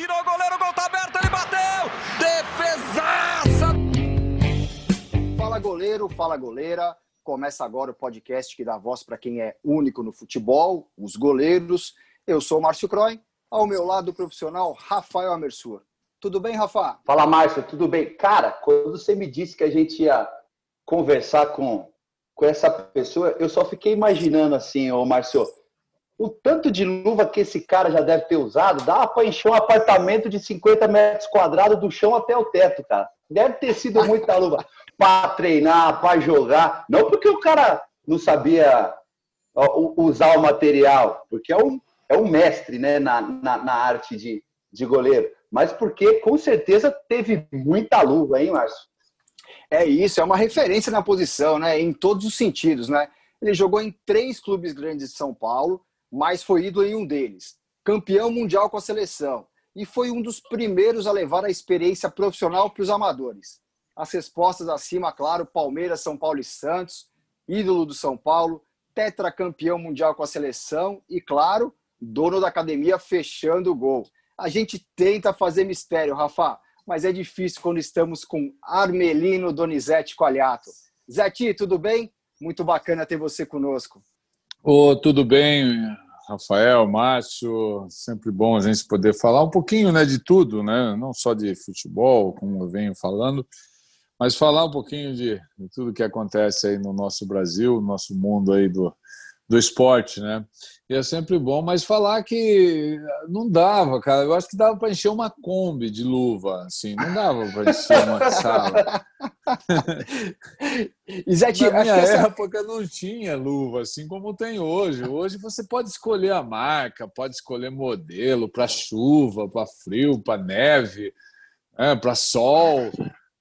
tirou o goleiro, o gol tá aberto, ele bateu! Defesaça! Fala goleiro, fala goleira. Começa agora o podcast que dá voz para quem é único no futebol, os goleiros. Eu sou o Márcio Croy, ao meu lado o profissional Rafael Amersur. Tudo bem, Rafa? Fala, Márcio, tudo bem? Cara, quando você me disse que a gente ia conversar com, com essa pessoa, eu só fiquei imaginando assim, ô Márcio, o tanto de luva que esse cara já deve ter usado, dá para encher um apartamento de 50 metros quadrados do chão até o teto, cara. Deve ter sido muita luva para treinar, para jogar. Não porque o cara não sabia usar o material, porque é um, é um mestre né, na, na, na arte de, de goleiro, mas porque com certeza teve muita luva, hein, Márcio? É isso, é uma referência na posição, né? Em todos os sentidos, né? Ele jogou em três clubes grandes de São Paulo, mas foi ídolo em um deles. Campeão mundial com a seleção. E foi um dos primeiros a levar a experiência profissional para os amadores. As respostas acima, claro, Palmeiras, São Paulo e Santos, ídolo do São Paulo, tetracampeão mundial com a seleção e, claro, dono da academia fechando o gol. A gente tenta fazer mistério, Rafa, mas é difícil quando estamos com Armelino Donizete Coalhato. Zeti, tudo bem? Muito bacana ter você conosco. Oh, tudo bem, Rafael, Márcio, sempre bom a gente poder falar um pouquinho né, de tudo, né? não só de futebol, como eu venho falando, mas falar um pouquinho de, de tudo que acontece aí no nosso Brasil, no nosso mundo aí do, do esporte, né? E é sempre bom, mas falar que não dava, cara. Eu acho que dava para encher uma Kombi de luva, assim, não dava para encher uma sala. e Zé, Na minha essa... época não tinha luva, assim como tem hoje. Hoje você pode escolher a marca, pode escolher modelo para chuva, para frio, para neve, né, para sol.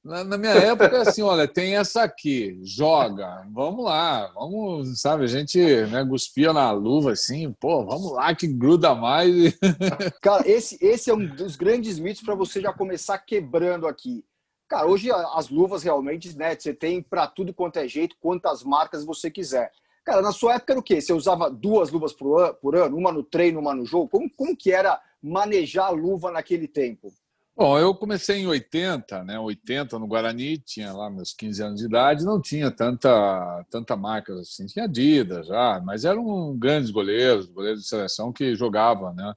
Na, na, minha época, é assim, olha, tem essa aqui, joga, vamos lá, vamos, sabe, a gente né, cuspia na luva assim, pô, vamos lá que gruda mais. Cara, esse, esse é um dos grandes mitos para você já começar quebrando aqui. Cara, hoje as luvas realmente, né, você tem para tudo quanto é jeito, quantas marcas você quiser. Cara, na sua época era o quê? Você usava duas luvas por ano, por ano uma no treino, uma no jogo? Como, como que era manejar a luva naquele tempo? Bom, eu comecei em 80, né? 80 no Guarani, tinha lá meus 15 anos de idade, não tinha tanta, tanta marca assim, tinha Adidas já, mas eram grandes goleiros, goleiros de seleção que jogavam, né?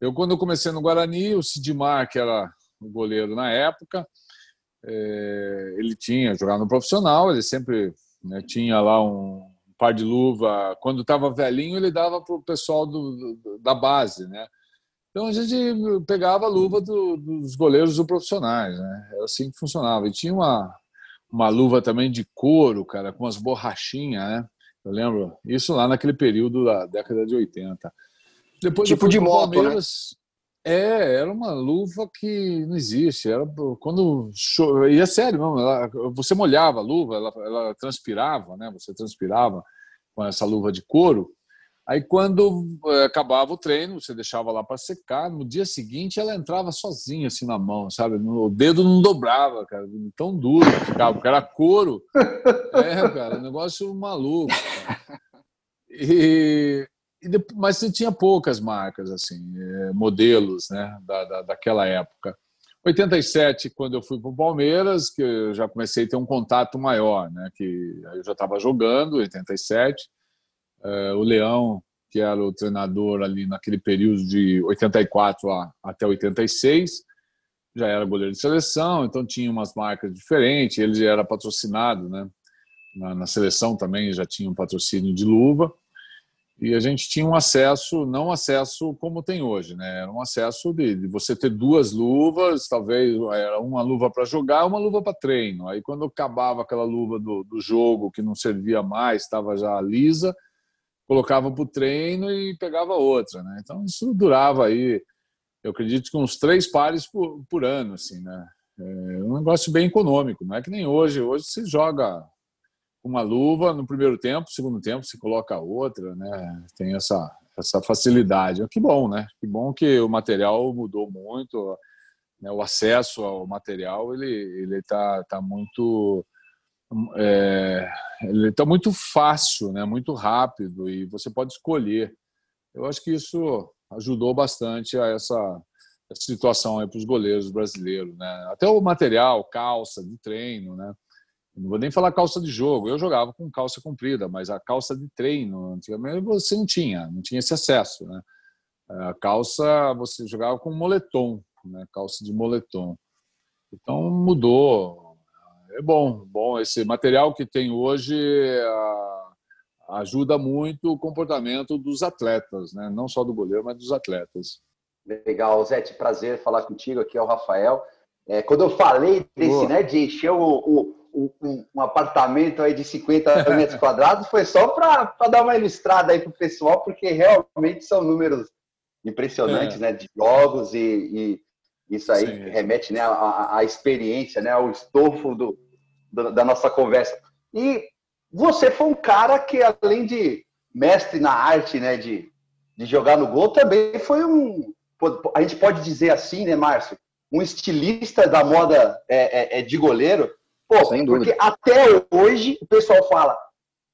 Eu, quando eu comecei no Guarani, o Sidmar, que era o goleiro na época, é, ele tinha jogado no profissional, ele sempre né, tinha lá um par de luva. Quando estava velhinho, ele dava para o pessoal do, do, da base, né? Então a gente pegava a luva do, dos goleiros do profissionais, né? Era assim que funcionava. E tinha uma, uma luva também de couro, cara, com as borrachinhas, né? Eu lembro isso lá naquele período da década de 80. Depois tipo de moto, né? É, era uma luva que não existe. Era quando e é sério, não, ela, você molhava a luva, ela, ela transpirava, né? Você transpirava com essa luva de couro Aí, quando eh, acabava o treino, você deixava lá para secar. No dia seguinte, ela entrava sozinha, assim, na mão, sabe? O dedo não dobrava, cara. Tão duro ficava, porque era couro. É, cara, negócio maluco. Cara. E, e depois, mas tinha poucas marcas, assim, eh, modelos, né, da, da, daquela época. 87, quando eu fui para o Palmeiras, que eu já comecei a ter um contato maior, né? Que eu já estava jogando, 87 é, o Leão, que era o treinador ali naquele período de 84 a, até 86, já era goleiro de seleção, então tinha umas marcas diferentes. Ele era patrocinado, né? Na, na, seleção também já tinha um patrocínio de luva. E a gente tinha um acesso, não acesso como tem hoje, né? Era um acesso de, de você ter duas luvas, talvez era uma luva para jogar, uma luva para treino. Aí quando acabava aquela luva do, do jogo que não servia mais, estava já lisa, colocava para o treino e pegava outra, né? Então isso durava aí, eu acredito que uns três pares por, por ano, assim, né? É um negócio bem econômico, não é que nem hoje. Hoje você joga uma luva no primeiro tempo, segundo tempo você coloca outra, né? Tem essa essa facilidade. Que bom, né? Que bom que o material mudou muito, né? o acesso ao material ele ele tá tá muito é, ele está muito fácil, né? muito rápido e você pode escolher. Eu acho que isso ajudou bastante a essa essa situação para os goleiros brasileiros, né? Até o material, calça de treino, né? Não vou nem falar calça de jogo. Eu jogava com calça comprida, mas a calça de treino, antigamente você não tinha, não tinha esse acesso, né? A calça você jogava com moletom, né? Calça de moletom. Então mudou. É bom, bom. Esse material que tem hoje ajuda muito o comportamento dos atletas, né? Não só do goleiro, mas dos atletas. Legal, Zé, prazer falar contigo. Aqui é o Rafael. É, quando eu falei desse, Boa. né, de encher o, o, o, um apartamento aí de 50 metros quadrados, foi só para dar uma ilustrada aí para o pessoal, porque realmente são números impressionantes, é. né, de jogos e, e isso aí Sim. remete, né, à, experiência, né, ao estofo do, do, da nossa conversa. E você foi um cara que, além de mestre na arte, né, de, de jogar no gol, também foi um, a gente pode dizer assim, né, Márcio? Um estilista da moda é, é, é de goleiro. Pô, Sem porque até hoje o pessoal fala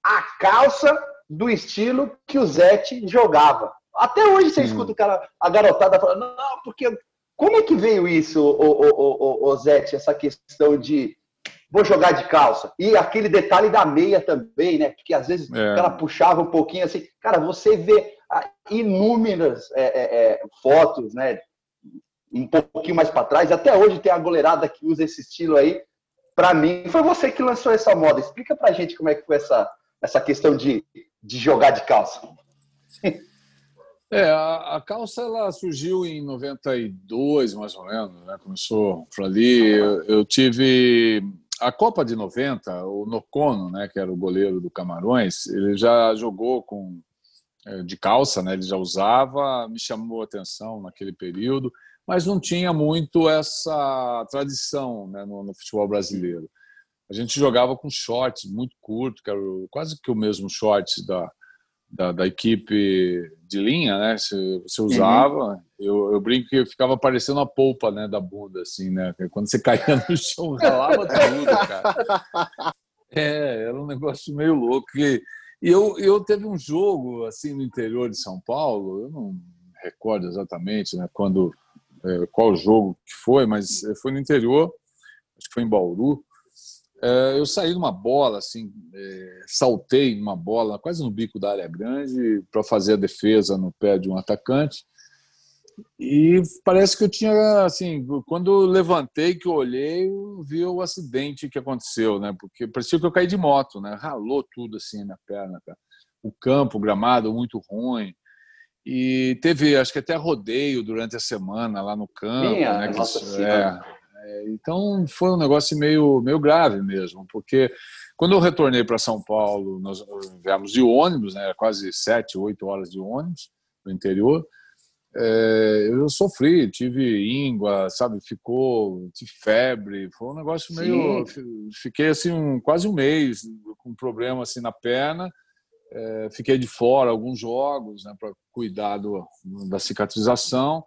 a calça do estilo que o Zete jogava. Até hoje você Sim. escuta o cara, a garotada falando, não, porque. Como é que veio isso, o, o, o, Zete, essa questão de vou jogar de calça? E aquele detalhe da meia também, né? Porque às vezes é. ela puxava um pouquinho assim. Cara, você vê inúmeras é, é, é, fotos, né? Um pouquinho mais para trás. Até hoje tem a goleirada que usa esse estilo aí. Para mim, foi você que lançou essa moda. Explica para gente como é que foi essa, essa questão de, de jogar de calça. É, a, a, calça ela surgiu em 92, mais ou menos, né? Começou por ali. Eu, eu, tive a Copa de 90, o Nocono, né, que era o goleiro do Camarões, ele já jogou com é, de calça, né? Ele já usava, me chamou a atenção naquele período, mas não tinha muito essa tradição né, no, no futebol brasileiro. A gente jogava com shorts muito curto, que era quase que o mesmo shorts da, da, da, equipe de linha, né? Você, você uhum. usava. Uhum. Eu, eu brinco que ficava parecendo a polpa, né, da bunda, assim, né? Quando você caía no chão, ralava tudo, cara. É, era um negócio meio louco. E eu, eu teve um jogo assim no interior de São Paulo, eu não recordo exatamente né, quando, é, qual jogo que foi, mas foi no interior, acho que foi em Bauru. É, eu saí numa bola, assim, é, saltei numa bola quase no bico da área grande para fazer a defesa no pé de um atacante. E parece que eu tinha, assim, quando eu levantei, que eu olhei, eu vi o acidente que aconteceu, né? Porque parecia que eu caí de moto, né? Ralou tudo assim na perna, cara. O campo, o gramado muito ruim. E teve, acho que até rodeio durante a semana lá no campo. Minha, né? Que, é, é, então foi um negócio meio, meio grave mesmo, porque quando eu retornei para São Paulo, nós viemos de ônibus, né? Quase sete, oito horas de ônibus no interior é, eu sofri, tive íngua, sabe, ficou, tive febre, foi um negócio meio, Sim. fiquei assim um, quase um mês com um problema assim na perna, é, fiquei de fora alguns jogos, né, para cuidar do, da cicatrização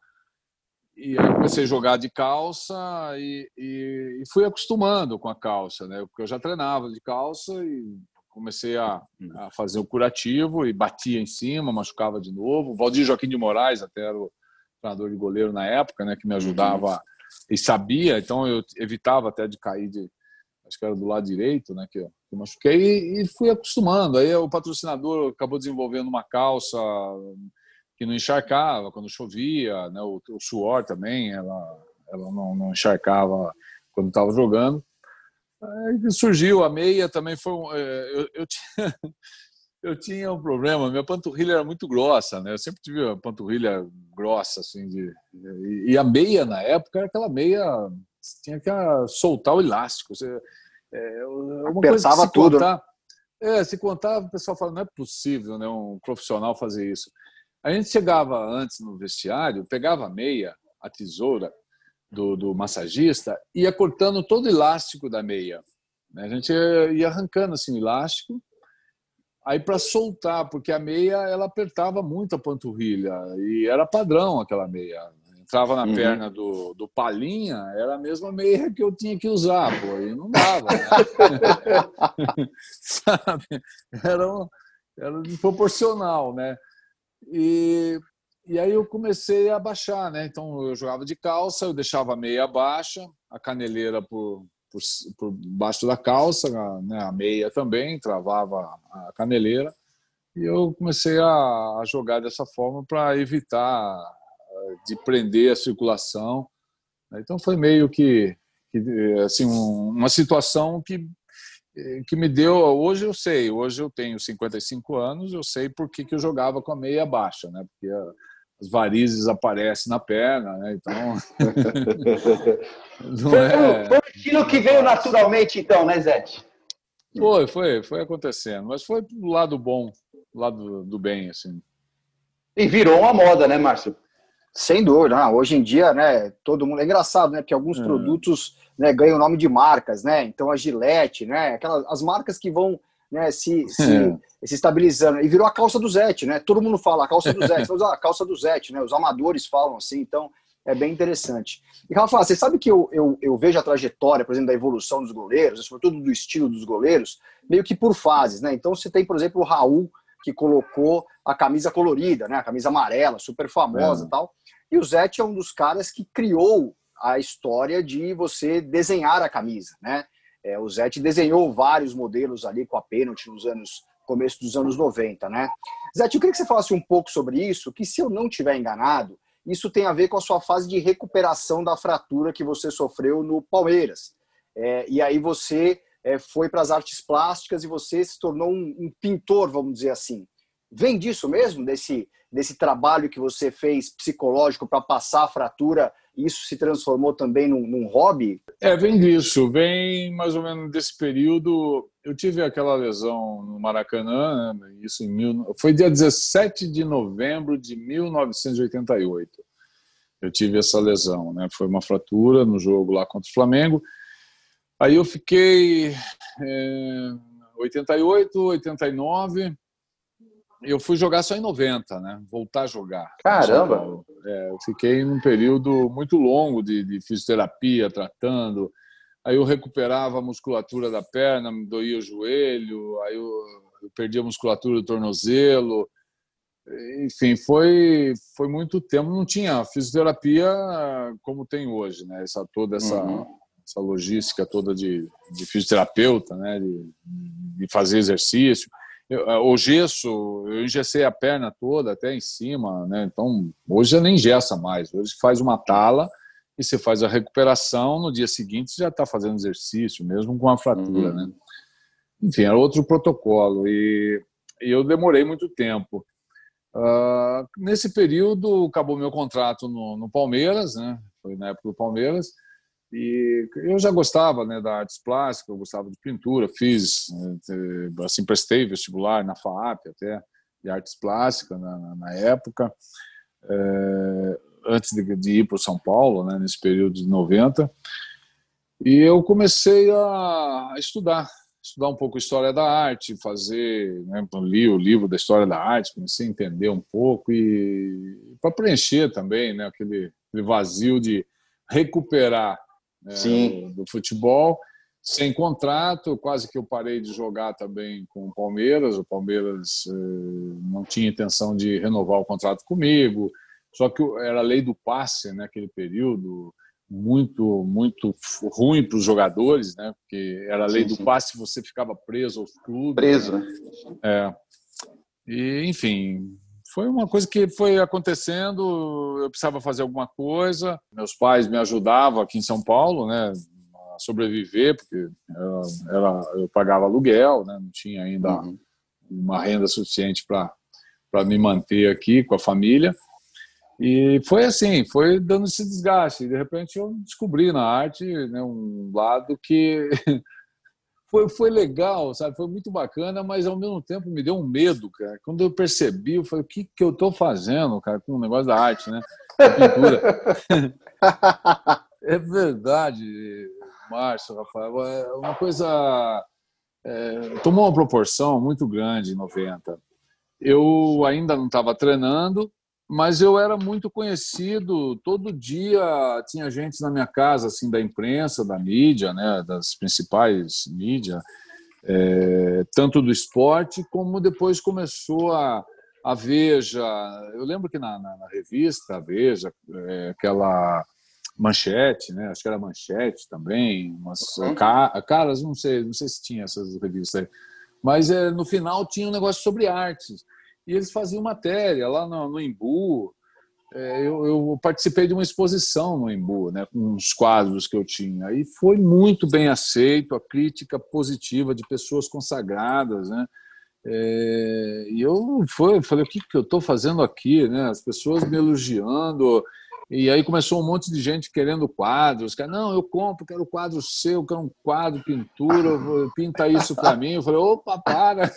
e aí comecei a jogar de calça e, e, e, fui acostumando com a calça, né, porque eu já treinava de calça e comecei a, a, fazer o curativo e batia em cima, machucava de novo. O Valdir Joaquim de Moraes, até era o treinador de goleiro na época, né, que me ajudava e sabia, então eu evitava até de cair de, acho que era do lado direito, né, que eu, que machuquei e, e fui acostumando. Aí o patrocinador acabou desenvolvendo uma calça que não encharcava quando chovia, né, o, o suor também, ela, ela não, não encharcava quando estava jogando. Aí surgiu a meia também foi um, é, eu, eu, tinha, eu tinha um problema minha panturrilha era muito grossa né eu sempre tive a panturrilha grossa assim de e a meia na época era aquela meia tinha que soltar o elástico você, é, uma Apertava coisa tudo né? contar, é, se contar o pessoal fala não é possível né um profissional fazer isso a gente chegava antes no vestiário pegava a meia a tesoura do, do massagista, ia cortando todo o elástico da meia. Né? A gente ia arrancando assim o elástico, aí para soltar, porque a meia ela apertava muito a panturrilha e era padrão aquela meia. Entrava na uhum. perna do, do Palinha, era a mesma meia que eu tinha que usar, pô, e não dava. Né? Sabe? Era, um, era desproporcional, né? E e aí eu comecei a baixar, né? Então eu jogava de calça, eu deixava a meia baixa, a caneleira por, por, por baixo da calça, né? a meia também, travava a caneleira. E eu comecei a, jogar dessa forma para evitar de prender a circulação. Né? Então foi meio que, que assim uma situação que que me deu. Hoje eu sei, hoje eu tenho 55 anos, eu sei por que, que eu jogava com a meia baixa, né? Porque as varizes aparecem na perna, né? Então. não é... Foi o estilo que veio naturalmente, então, né, Zé? Foi, foi, foi acontecendo, mas foi do lado bom, do lado do bem, assim. E virou uma moda, né, Márcio? Sem dúvida, não. hoje em dia, né, todo mundo é engraçado, né, porque alguns é. produtos né, ganham o nome de marcas, né? Então a Gillette, né, aquelas as marcas que vão né, se, se, é. se, estabilizando. E virou a calça do Zete, né? Todo mundo fala a calça do Zete, usar a calça do Zete, né? Os amadores falam assim, então é bem interessante. E Rafa, você sabe que eu, eu, eu, vejo a trajetória, por exemplo, da evolução dos goleiros, sobretudo do estilo dos goleiros, meio que por fases, né? Então você tem, por exemplo, o Raul, que colocou a camisa colorida, né? A camisa amarela, super famosa é. tal. E o Zete é um dos caras que criou a história de você desenhar a camisa, né? É, o Zete desenhou vários modelos ali com a pênalti nos anos começo dos anos 90, né? Zete, eu queria que você falasse um pouco sobre isso, que se eu não tiver enganado, isso tem a ver com a sua fase de recuperação da fratura que você sofreu no Palmeiras. É, e aí você é, foi para as artes plásticas e você se tornou um, um pintor, vamos dizer assim. Vem disso mesmo, desse, desse trabalho que você fez psicológico para passar a fratura isso se transformou também num, num, hobby? É, vem disso, vem mais ou menos desse período. Eu tive aquela lesão no Maracanã, né, isso em mil, foi dia 17 de novembro de 1988. Eu tive essa lesão, né? Foi uma fratura no jogo lá contra o Flamengo. Aí eu fiquei é, 88, 89 eu fui jogar só em 90, né? Voltar a jogar. Caramba! É, eu fiquei num período muito longo de, de, fisioterapia, tratando. Aí eu recuperava a musculatura da perna, me doía o joelho, aí eu, eu perdi a musculatura do tornozelo. Enfim, foi, foi muito tempo. Não tinha fisioterapia como tem hoje, né? Essa, toda essa, uhum. essa logística toda de, de fisioterapeuta, né? de, de fazer exercício. É, o gesso, eu engessei a perna toda até em cima, né? Então, hoje já nem engessa mais. Hoje faz uma tala e você faz a recuperação, no dia seguinte você já está fazendo exercício, mesmo com a fratura, uhum. né? Enfim, era outro protocolo e, e eu demorei muito tempo. Uh, nesse período, acabou meu contrato no, no Palmeiras, né? Foi na época do Palmeiras. E eu já gostava né, da artes plásticas, eu gostava de pintura, fiz, eh, assim, prestei vestibular na FAAP até, de artes plásticas na, na época, é, antes de, de ir para São Paulo, né, nesse período de 90. E eu comecei a estudar, estudar um pouco história da arte, fazer, né, li o livro da história da arte, comecei a entender um pouco e para preencher também, né, aquele, aquele vazio de recuperar é, do futebol. Sem contrato, quase que eu parei de jogar também com o Palmeiras. O Palmeiras eh, não tinha intenção de renovar o contrato comigo. Só que era a lei do passe naquele período, muito muito ruim para os jogadores, né? Porque era a lei sim, do sim. passe, você ficava preso aos clubes. Preso, né? É. E, enfim, foi uma coisa que foi acontecendo, eu precisava fazer alguma coisa. Meus pais me ajudavam aqui em São Paulo, né, a sobreviver, porque era eu pagava aluguel, né, não tinha ainda uhum. uma renda suficiente para para me manter aqui com a família. E foi assim, foi dando esse desgaste. De repente eu descobri na arte né, um lado que foi, foi legal, sabe? Foi muito bacana, mas ao mesmo tempo me deu um medo, cara. Quando eu percebi, eu falei, o que, que eu estou fazendo, cara, com o negócio da arte, né? Pintura. é verdade, Márcio, Rafael. É uma coisa. É, tomou uma proporção muito grande em 90. Eu ainda não estava treinando, mas eu era muito conhecido. Todo dia tinha gente na minha casa, assim, da imprensa, da mídia, né, das principais mídias, é, tanto do esporte como depois começou a, a Veja. Eu lembro que na, na, na revista a Veja, é, aquela manchete, né? Acho que era manchete também, umas uhum. caras, não sei, não sei se tinha essas revistas aí. Mas é, no final tinha um negócio sobre artes. E eles faziam matéria lá no, no Embu. É, eu, eu, participei de uma exposição no Embu, né, com uns quadros que eu tinha. E foi muito bem aceito, a crítica positiva de pessoas consagradas, né? É, e eu foi, falei, o que, que eu estou fazendo aqui? Né? As pessoas me elogiando. E aí começou um monte de gente querendo quadros. Não, eu compro, quero quadro seu, quero um quadro, pintura, pinta isso para mim. Eu falei, opa, para.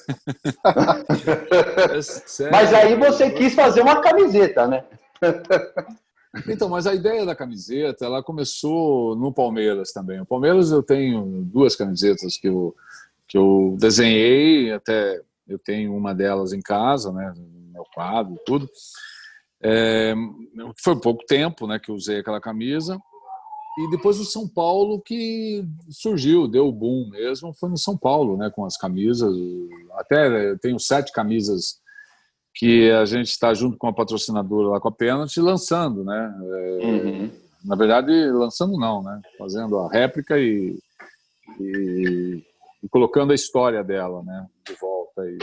é mas aí você quis fazer uma camiseta, né? Então, mas a ideia da camiseta, ela começou no Palmeiras também. O Palmeiras eu tenho duas camisetas que eu, que eu desenhei, até eu tenho uma delas em casa, né, no meu quadro, tudo. É, foi pouco tempo, né, que eu usei aquela camisa. E depois o São Paulo que surgiu, deu o boom mesmo, foi no São Paulo, né, com as camisas. Até eu tenho sete camisas que a gente está junto com a patrocinadora lá com a Penalty lançando, né? É, uhum. Na verdade, lançando não, né? Fazendo a réplica e, e, e colocando a história dela, né? De volta. E...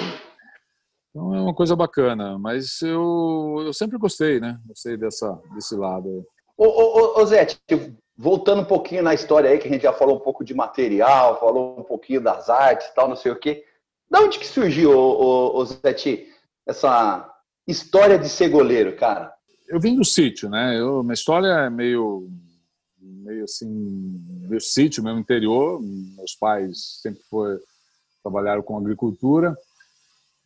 Então é uma coisa bacana, mas eu, eu sempre gostei, né? Gostei dessa, desse lado. Ô, ô, ô Zé, tipo, voltando um pouquinho na história aí, que a gente já falou um pouco de material, falou um pouquinho das artes tal, não sei o quê. Da onde que surgiu, ô, ô, ô Zé, essa história de ser goleiro, cara? Eu vim do sítio, né? Eu, minha história é meio, meio assim, do sítio, meu interior. Meus pais sempre foi, trabalharam com agricultura.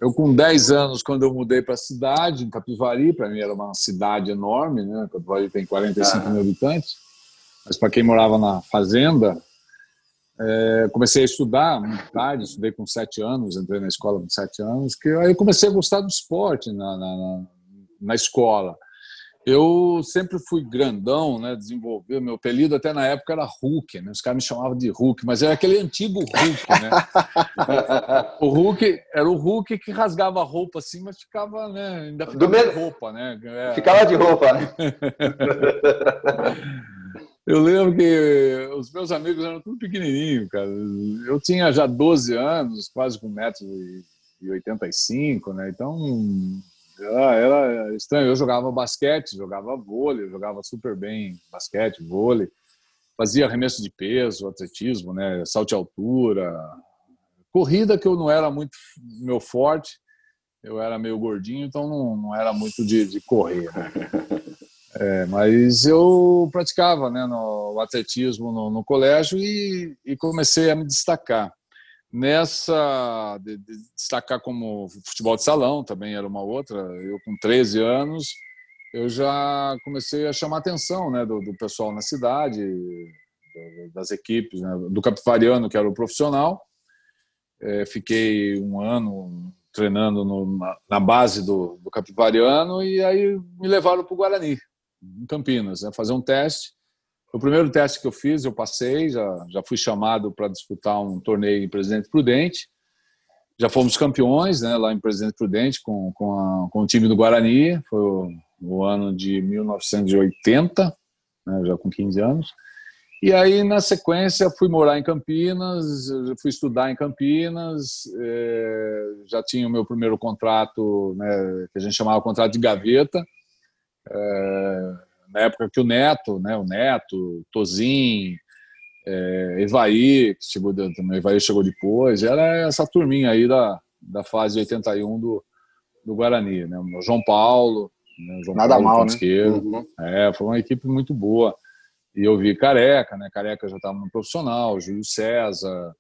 Eu, com 10 anos, quando eu mudei para a cidade, em Capivari, para mim era uma cidade enorme, né? Capivari tem 45 ah. mil habitantes. Mas para quem morava na fazenda, é, comecei a estudar muito tarde, estudei com sete anos, entrei na escola com sete anos, que aí comecei a gostar do esporte na, na, na escola. Eu sempre fui grandão, né? Desenvolver meu apelido até na época era Hulk, né? Os caras me chamavam de Hulk, mas era aquele antigo Hulk, né? o Hulk era o Hulk que rasgava a roupa assim, mas ficava, né? Ainda ficava Do de roupa, né? É. Ficava de roupa, né? Eu lembro que os meus amigos eram tudo pequenininho, cara. Eu tinha já 12 anos, quase com 1,85m, né? Então, era, era estranho. Eu jogava basquete, jogava vôlei, jogava super bem basquete, vôlei. Fazia arremesso de peso, atletismo, né? Salto de altura. Corrida que eu não era muito meu forte. Eu era meio gordinho, então não, não era muito de, de correr, né? É, mas eu praticava né, no, o atletismo no, no colégio e, e, comecei a me destacar. Nessa, de, de destacar como futebol de salão também era uma outra. Eu, com 13 anos, eu já comecei a chamar a atenção né, do, do pessoal na cidade, das equipes, né, do Capivariano, que era o profissional. É, fiquei um ano treinando no, na, na, base do, do Capivariano e aí me levaram para o Guarani em Campinas, né, fazer um teste. O primeiro teste que eu fiz, eu passei, já, já fui chamado para disputar um torneio em Presidente Prudente. Já fomos campeões né, lá em Presidente Prudente com, com, a, com o time do Guarani, foi o, o ano de 1980, né, já com 15 anos. E aí, na sequência, fui morar em Campinas, fui estudar em Campinas, é, já tinha o meu primeiro contrato, né, que a gente chamava contrato de gaveta, é, na época que o Neto, né, o Neto, Tozin, é, Evaí, que chegou, também, Evaí chegou depois, era essa turminha aí da, da fase 81 do, do Guarani, né, o João Paulo, né, João Nada Paulo mal, né? Uhum. É, foi uma equipe muito boa. E eu vi Careca, né, Careca já estava no profissional, Júlio César,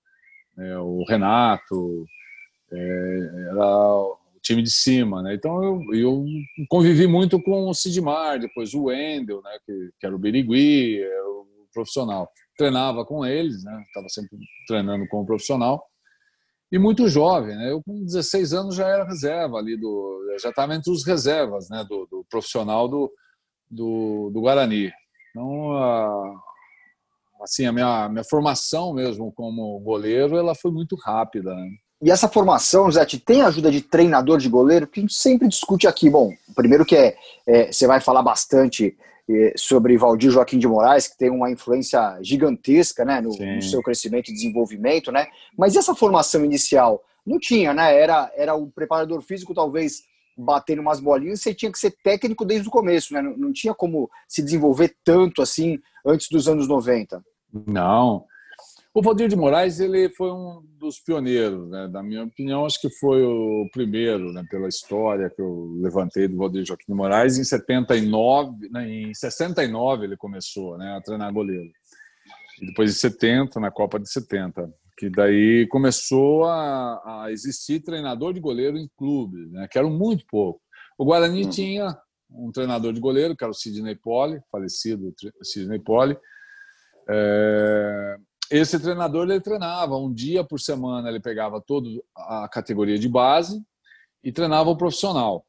né, o Renato, é, era time de cima, né? Então eu, eu convivi muito com o Sidmar, depois o Wendel, né? Que, que era o Birigui, era o profissional. Treinava com eles, né? Estava sempre treinando com o profissional. E muito jovem, né? Eu com 16 anos já era reserva ali do, já estava entre os reservas, né? Do, do profissional do, do, do Guarani. Então, a, assim, a minha, minha formação mesmo como goleiro, ela foi muito rápida, né? E essa formação, Zé, tem ajuda de treinador de goleiro? Que a gente sempre discute aqui. Bom, primeiro que é, é você vai falar bastante é, sobre Valdir Joaquim de Moraes, que tem uma influência gigantesca né, no, no, seu crescimento e desenvolvimento, né? Mas essa formação inicial não tinha, né? Era, era o preparador físico, talvez batendo umas bolinhas, você tinha que ser técnico desde o começo, né? Não, não tinha como se desenvolver tanto assim antes dos anos 90. Não. O Valdir de Moraes ele foi um dos pioneiros, né? na minha opinião, acho que foi o primeiro, né? pela história que eu levantei do Valdir Joaquim de Moraes. Em 79, né? em 69 ele começou né? a treinar goleiro. E depois de 70, na Copa de 70, que daí começou a, a existir treinador de goleiro em clubes, né? que eram muito pouco. O Guarani uhum. tinha um treinador de goleiro, que era o Sidney Poli, falecido Sidney Poli. É, esse treinador ele treinava um dia por semana, ele pegava toda a categoria de base e treinava o profissional.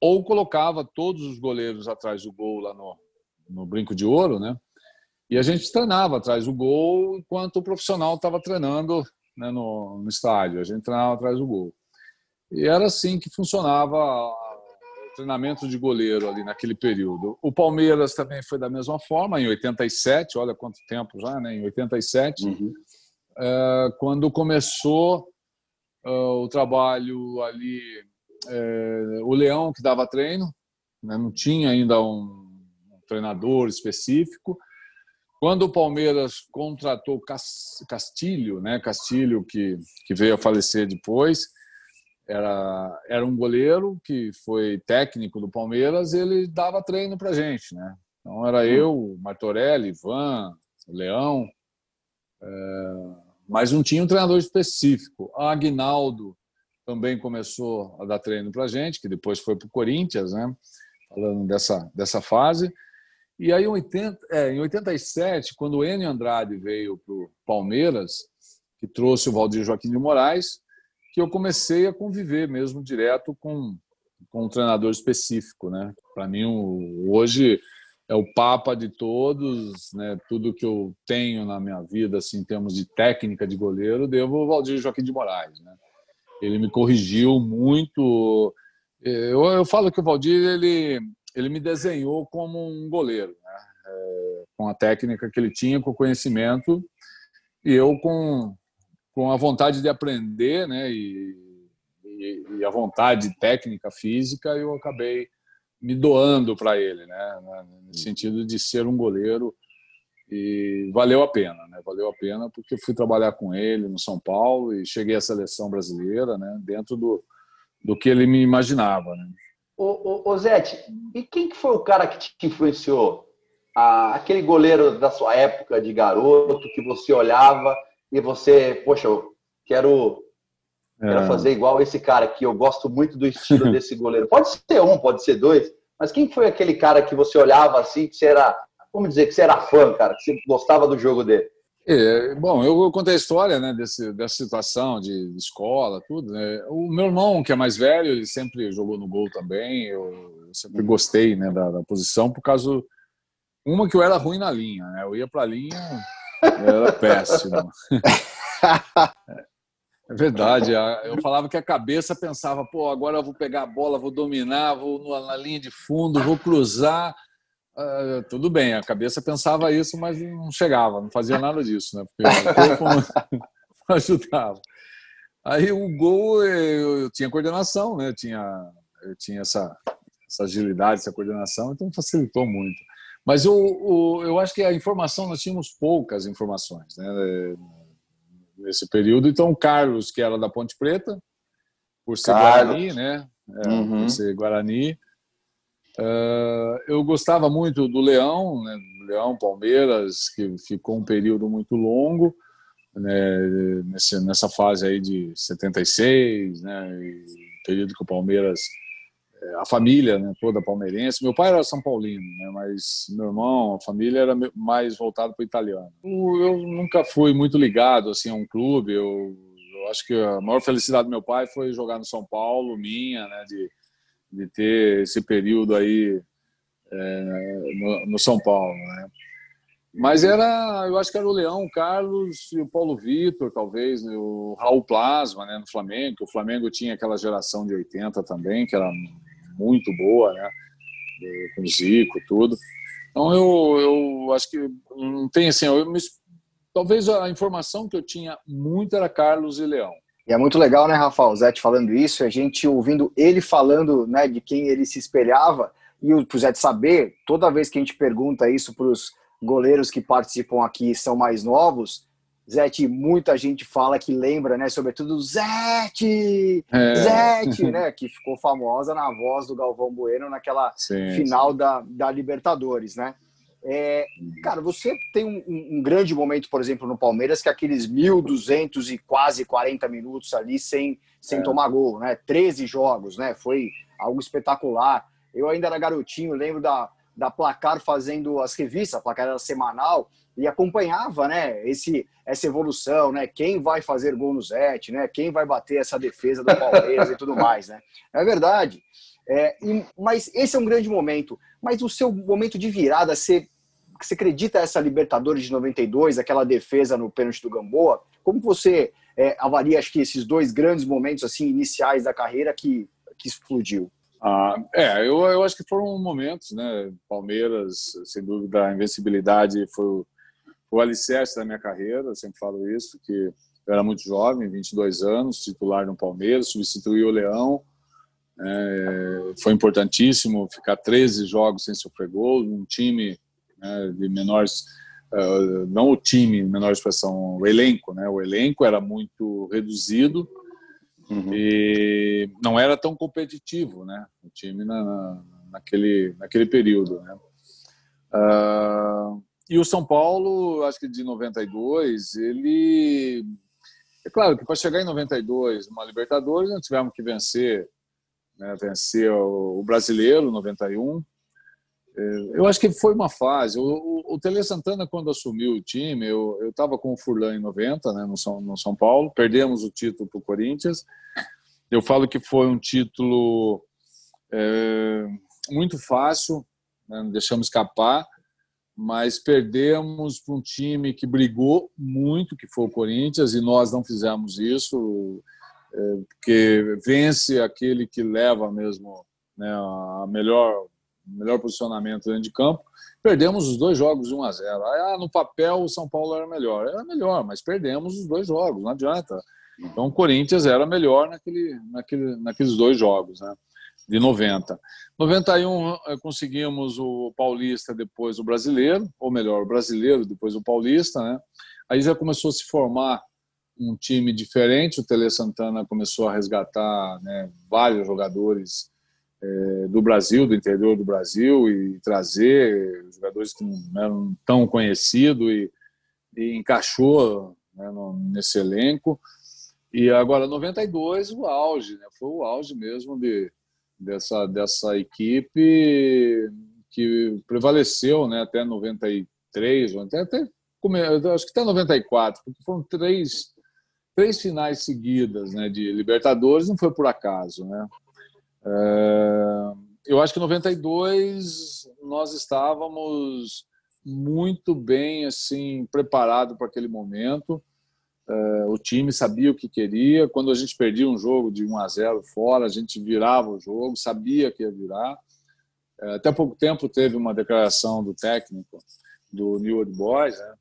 Ou colocava todos os goleiros atrás do gol lá no, no brinco de ouro, né? E a gente treinava atrás do gol enquanto o profissional estava treinando né, no, no estádio. A gente treinava atrás do gol. E era assim que funcionava treinamento de goleiro ali naquele período. O Palmeiras também foi da mesma forma, em 87, olha quanto tempo já, né? Em 87, uhum. é, quando começou é, o trabalho ali, é, o Leão que dava treino, né? não tinha ainda um, um treinador específico. Quando o Palmeiras contratou Castilho, né? Castilho que, que veio a falecer depois, era, era um goleiro que foi técnico do Palmeiras ele dava treino para gente, né? Então era eu, Martorelli, Ivan, Leão, é, mas não tinha um treinador específico. A Aguinaldo também começou a dar treino para gente, que depois foi para o Corinthians, né? Falando dessa, dessa fase. E aí, em, 80, é, em 87, quando o Enio Andrade veio para o Palmeiras, que trouxe o Valdir Joaquim de Moraes, que eu comecei a conviver mesmo direto com, com um treinador específico, né? Para mim, hoje é o papa de todos, né? Tudo que eu tenho na minha vida, assim, em termos de técnica de goleiro, devo ao Valdir Joaquim de Moraes, né? Ele me corrigiu muito. Eu, eu falo que o Valdir ele ele me desenhou como um goleiro, né? É, com a técnica que ele tinha, com o conhecimento, e eu com com a vontade de aprender, né, e, e, e a vontade técnica, física, eu acabei me doando para ele, né, no sentido de ser um goleiro e valeu a pena, né? Valeu a pena porque fui trabalhar com ele no São Paulo e cheguei à seleção brasileira, né? Dentro do, do que ele me imaginava, né? Ô, ô, ô Zete, e quem que foi o cara que te influenciou? Ah, aquele goleiro da sua época de garoto que você olhava e você, poxa, eu quero, quero é. fazer igual esse cara aqui, eu gosto muito do estilo desse goleiro. Pode ser um, pode ser dois, mas quem foi aquele cara que você olhava assim, que você era, vamos dizer, que você era fã, cara, que você gostava do jogo dele? É, bom, eu contei a história né, desse, dessa situação de, de escola, tudo. Né? O meu irmão, que é mais velho, ele sempre jogou no gol também. Eu, sempre gostei né, da, da, posição por causa uma que eu era ruim na linha. Né? Eu ia para a linha, era péssimo. É verdade. Eu falava que a cabeça pensava, pô, agora eu vou pegar a bola, vou dominar, vou na linha de fundo, vou cruzar. Uh, tudo bem, a cabeça pensava isso, mas não chegava, não fazia nada disso, né? Porque o corpo não ajudava. Aí o gol, eu, eu tinha coordenação, né? Eu tinha, eu tinha essa, essa agilidade, essa coordenação, então facilitou muito. Mas o, o, eu acho que a informação, nós tínhamos poucas informações né, nesse período. Então, o Carlos, que era da Ponte Preta, por ser Carlos. Guarani, né? É, uhum. Por ser Guarani. Uh, eu gostava muito do Leão, né, Leão Palmeiras, que ficou um período muito longo né, nessa, nessa fase aí de 76, né, período que o Palmeiras a família né, toda palmeirense. Meu pai era São Paulino, né, mas meu irmão, a família era mais voltado para o italiano. Eu nunca fui muito ligado assim, a um clube. Eu, eu, acho que a maior felicidade do meu pai foi jogar no São Paulo, minha, né, de, de ter esse período aí é, no, no, São Paulo. Né. Mas era, eu acho que era o Leão, o Carlos e o Paulo Vitor, talvez, né, o Raul Plasma, né, no Flamengo. O Flamengo tinha aquela geração de 80 também, que era muito boa, né, com o Zico, tudo. Então eu, eu acho que não tem assim, eu me, talvez a informação que eu tinha muito era Carlos e Leão. E é muito legal, né, Rafael, o Zé falando isso, a gente ouvindo ele falando né, de quem ele se espelhava, e o Zé saber, toda vez que a gente pergunta isso para os goleiros que participam aqui são mais novos, Zete, muita gente fala que lembra, né? Sobretudo Zete! É. Zete, né? Que ficou famosa na voz do Galvão Bueno naquela sim, final sim. Da, da Libertadores, né? É, cara, você tem um, um, grande momento, por exemplo, no Palmeiras, que é aqueles 1.200 e quase 40 minutos ali sem, sem é. tomar gol, né? 13 jogos, né? Foi algo espetacular. Eu ainda era garotinho, lembro da, da Placar fazendo as revistas, a Placar era semanal, e acompanhava, né, esse, essa evolução, né, quem vai fazer gol no Zete, né, quem vai bater essa defesa do Palmeiras e tudo mais, né. É verdade. É, e, mas esse é um grande momento. Mas o seu momento de virada, você, você acredita essa Libertadores de 92, aquela defesa no pênalti do Gamboa? Como você é, avalia, acho que esses dois grandes momentos assim iniciais da carreira que, que explodiu? Ah, é, eu, eu acho que foram momentos, né? Palmeiras, sem dúvida, a invencibilidade foi o, o alicerce da minha carreira, eu sempre falo isso, que eu era muito jovem, 22 anos, titular no Palmeiras, substituí o Leão, é, foi importantíssimo ficar 13 jogos sem sofrer gol, um time né, de menores, uh, não o time, menor expressão, o elenco, né? O elenco era muito reduzido, Uhum. E não era tão competitivo, né? O time na, naquele, naquele período, né? Uh, e o São Paulo, acho que de 92, ele. É claro que para chegar em 92, uma Libertadores, nós tivemos que vencer, né, vencer o, o Brasileiro, 91, eu acho que foi uma fase. O, o, Tele Santana, quando assumiu o time, eu estava com o Furlan em 90, né, no, São, no São Paulo, perdemos o título para o Corinthians. Eu falo que foi um título é, muito fácil, né, não deixamos escapar, mas perdemos para um time que brigou muito, que foi o Corinthians, e nós não fizemos isso, é, porque vence aquele que leva mesmo né, a melhor melhor posicionamento dentro de campo. Perdemos os dois jogos 1 a 0. Ah, no papel o São Paulo era melhor. Era melhor, mas perdemos os dois jogos, não adianta. Então o Corinthians era melhor naquele, naquele, naqueles dois jogos, né? De 90. 91 eh, conseguimos o Paulista, depois o Brasileiro, ou melhor, o Brasileiro, depois o Paulista, né? Aí já começou a se formar um time diferente. O Tele Santana começou a resgatar né, vários jogadores é, do Brasil, do interior do Brasil, e trazer jogadores que não eram tão conhecidos e, e encaixou né, no, nesse elenco. E agora, 92, o auge, né? foi o auge mesmo de, dessa, dessa equipe que prevaleceu né, até 93, até, até acho que até 94, porque foram três, três finais seguidas né, de Libertadores, não foi por acaso. Né? É, eu acho que em 92 nós estávamos muito bem assim preparado para aquele momento. O time sabia o que queria. Quando a gente perdia um jogo de 1 a 0 fora, a gente virava o jogo, sabia que ia virar. É, até pouco tempo teve uma declaração do técnico do New Old Boys, né,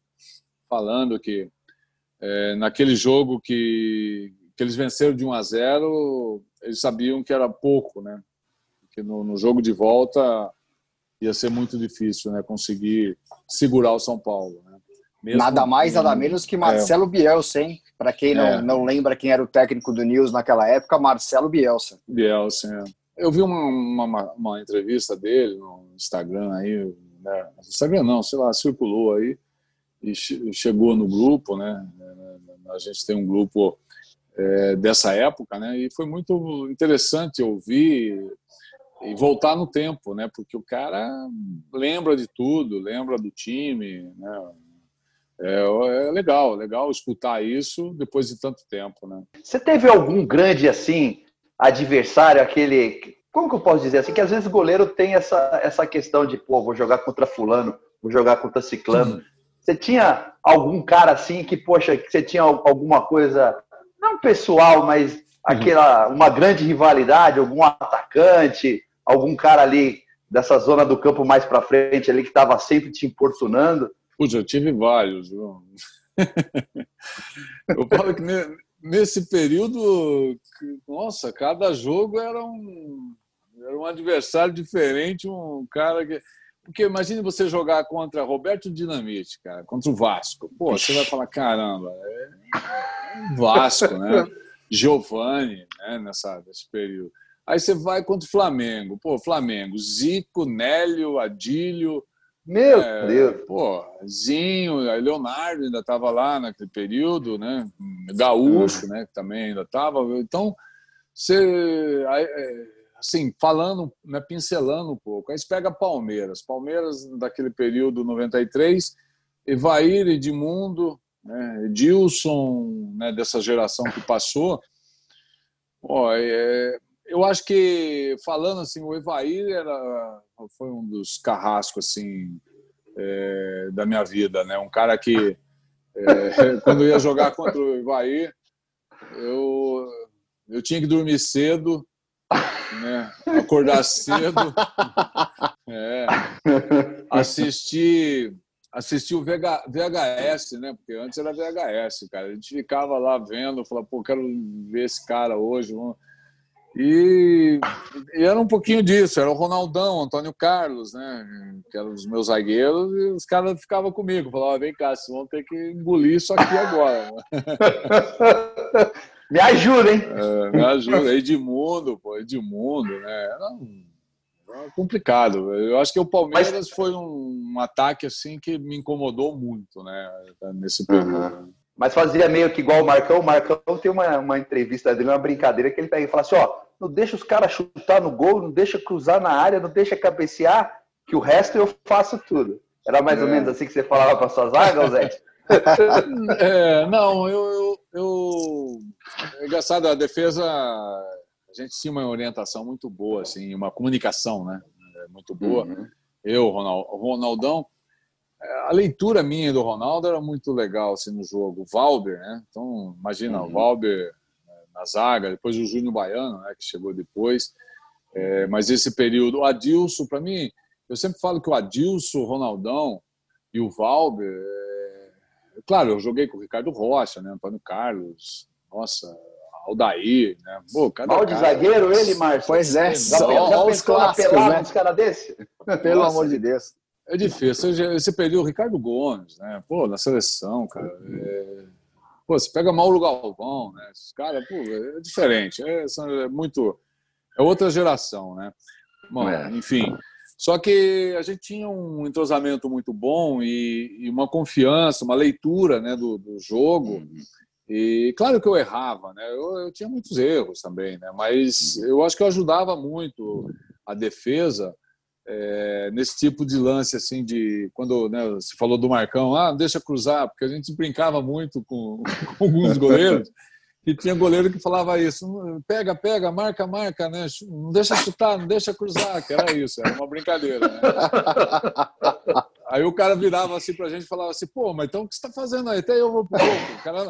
falando que é, naquele jogo que, que eles venceram de 1 a 0, eles sabiam que era pouco, né? Que no, no, jogo de volta ia ser muito difícil, né? Conseguir segurar o São Paulo. Mesmo nada mais, nada menos que Marcelo é. Bielsa, hein? Para quem não, é. não lembra quem era o técnico do News naquela época, Marcelo Bielsa. Bielsa, é. Eu vi uma, uma, uma, entrevista dele no Instagram aí, né? Instagram não, sei lá, circulou aí e chegou no grupo, né? A gente tem um grupo é, dessa época, né? E foi muito interessante ouvir e voltar no tempo, né? Porque o cara lembra de tudo, lembra do time, né? É, é legal, legal escutar isso depois de tanto tempo, né? Você teve algum grande assim adversário, aquele como que eu posso dizer assim, que às vezes o goleiro tem essa, essa questão de, pô, vou jogar contra fulano, vou jogar contra ciclano. Você tinha algum cara assim que, poxa, que você tinha alguma coisa, não pessoal, mas aquela uma grande rivalidade, algum atacante, algum cara ali dessa zona do campo mais para frente ali que estava sempre te importunando? Putz, eu tive vários, eu falo que nesse período, nossa, cada jogo era um, era um adversário diferente, um cara que. Porque imagine você jogar contra Roberto Dinamite, cara, contra o Vasco. Pô, você vai falar, caramba, é Vasco, né? Giovanni, né, nessa, nesse período. Aí você vai contra o Flamengo. Pô, Flamengo, Zico, Nélio, Adílio. Meu é, Deus! Pô, Zinho, Leonardo ainda estava lá naquele período, né? Gaúcho, uhum. né? Que também ainda estava. Então, você. É, assim, falando, né, pincelando um pouco. Aí você pega Palmeiras. Palmeiras, daquele período 93, Evair, Edmundo, né, Edilson, né, dessa geração que passou. Pô, é, eu acho que, falando assim, o Evair era, foi um dos carrascos assim, é, da minha vida. Né? Um cara que, é, quando eu ia jogar contra o Evair, eu, eu tinha que dormir cedo, né? acordar cedo, é, assistir assistir o VHS, né? Porque antes era VHS, cara. A gente ficava lá vendo, falava, pô, quero ver esse cara hoje. E, e, era um pouquinho disso, era o Ronaldão, Antônio Carlos, né? Que eram os meus zagueiros, e os caras ficavam comigo, falavam, vem cá, vocês vão ter que engolir isso aqui agora. me ajuda, hein? É, me ajuda. Edmundo, pô, Edmundo, né? Era um complicado. Eu acho que o Palmeiras Mas... foi um, um, ataque assim que me incomodou muito, né? Nesse período. Uhum. Mas fazia meio que igual o Marcão. O Marcão tem uma, uma entrevista dele, uma brincadeira, que ele pega e fala assim: ó, não deixa os caras chutar no gol, não deixa cruzar na área, não deixa cabecear, que o resto eu faço tudo. Era mais é. ou menos assim que você falava para suas zaga, Zé? é, não, eu, eu, eu. É engraçado, a defesa a gente tinha uma orientação muito boa, assim, uma comunicação, né, é, muito boa. Uhum. Eu, Ronald, Ronaldão, a leitura minha do Ronaldo era muito legal assim, no jogo. O Valber, né? Então, imagina, uhum. o Valber na zaga, depois o Júnior Baiano, né, que chegou depois. É, mas esse período, o Adilson, para mim, eu sempre falo que o Adilson, o Ronaldão e o Valber. É... Claro, eu joguei com o Ricardo Rocha, né, Antônio Carlos, nossa, Aldair, né? Pô, Mal de zagueiro ele, Márcio? Pois é, já, só já os clássicos, né? uns cara desse? Pelo Nossa, amor de Deus. É difícil. Você perdeu o Ricardo Gomes, né? Pô, na seleção, cara. É... Pô, você pega Mauro Galvão, né? Esses caras, pô, é diferente. É, é, muito... É outra geração, né? Bom, é. enfim... Só que a gente tinha um entrosamento muito bom e, e uma confiança, uma leitura né, do, do jogo. Uhum. E claro que eu errava, né? Eu, eu, tinha muitos erros também, né? Mas eu acho que eu ajudava muito a defesa é, nesse tipo de lance, assim, de quando né, você falou do Marcão, ah, deixa cruzar, porque a gente brincava muito com, com alguns goleiros. E tinha goleiro que falava isso, pega, pega, marca, marca, né? Não deixa chutar, não deixa cruzar, que era isso, era uma brincadeira. Né? Aí o cara virava assim pra gente e falava assim, pô, mas então o que você tá fazendo aí? Até eu vou pro O cara,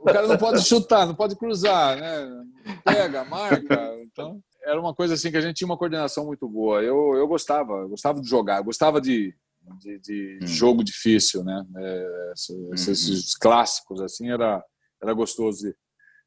o cara não pode chutar, não pode cruzar, né? Pega, marca. Então, era uma coisa assim que a gente tinha uma coordenação muito boa. Eu, eu gostava, eu gostava de jogar, gostava de, de, de hum. jogo difícil, né? É, esses, esses uhum. clássicos, assim, era era gostoso de,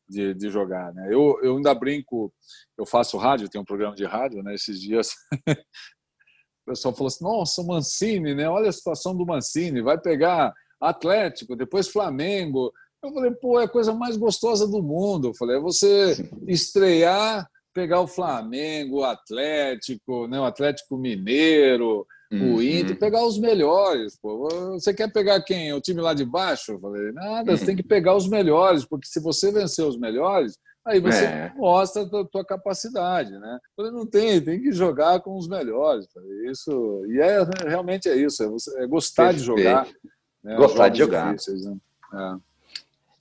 de, de, jogar. Né? Eu, eu ainda brinco, eu faço rádio, tenho um programa de rádio, né? esses dias o pessoal falou assim, nossa, o Mancini, né? olha a situação do Mancini, vai pegar Atlético, depois Flamengo. Eu falei, pô, é a coisa mais gostosa do mundo. Eu falei, é você estrear, pegar o Flamengo, o Atlético, né? o Atlético Mineiro, uhum. o Inter, pegar os melhores. Pô. Você quer pegar quem? O time lá de baixo? Eu falei, nada, você tem que pegar os melhores, porque se você vencer os melhores, aí você é. mostra a tua capacidade, né? Eu falei, não tem, tem que jogar com os melhores. Falei, isso, e é, realmente é isso, é, você, é gostar Perfeito. de jogar. Né? Gostar de jogar. Difíceis, né? é.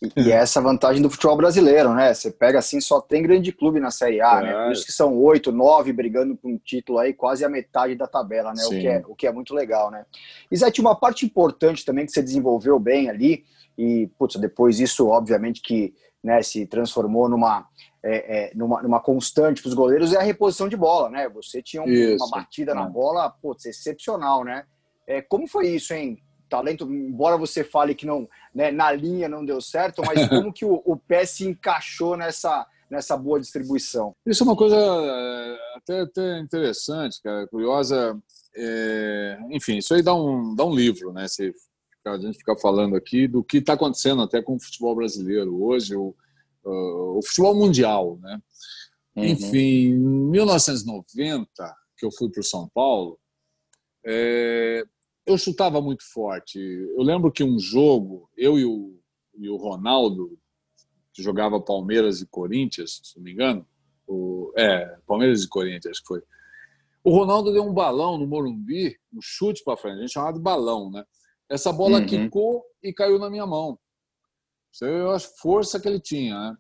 E, e essa vantagem do futebol brasileiro, né? Você pega assim, só tem grande clube na Série A, é. né? Por isso que são oito, nove brigando por um título aí, quase a metade da tabela, né? O que, é, o que é muito legal, né? E tinha uma parte importante também que você desenvolveu bem ali, e, putz, depois isso, obviamente, que né, se transformou numa, é, é, numa, numa, constante para os goleiros, é a reposição de bola, né? Você tinha um, uma batida na é. bola, putz, excepcional, né? É, como foi isso, hein? Talento, embora você fale que não, né, na linha não deu certo, mas como que o, o pé se encaixou nessa, nessa boa distribuição? Isso é uma coisa é, até, até interessante, cara, curiosa. É, enfim, isso aí dá um, dá um livro, né? Se a gente ficar falando aqui do que está acontecendo até com o futebol brasileiro hoje, o, o futebol mundial, né? Uhum. Enfim, em 1990, que eu fui para o São Paulo, é, eu chutava muito forte. Eu lembro que um jogo, eu e o, e o Ronaldo, que jogava Palmeiras e Corinthians, se não me engano, o, é, Palmeiras e Corinthians, acho que foi. O Ronaldo deu um balão no Morumbi, um chute para frente, a gente chamava de balão, né? Essa bola uhum. quicou e caiu na minha mão. Você viu a força que ele tinha, né?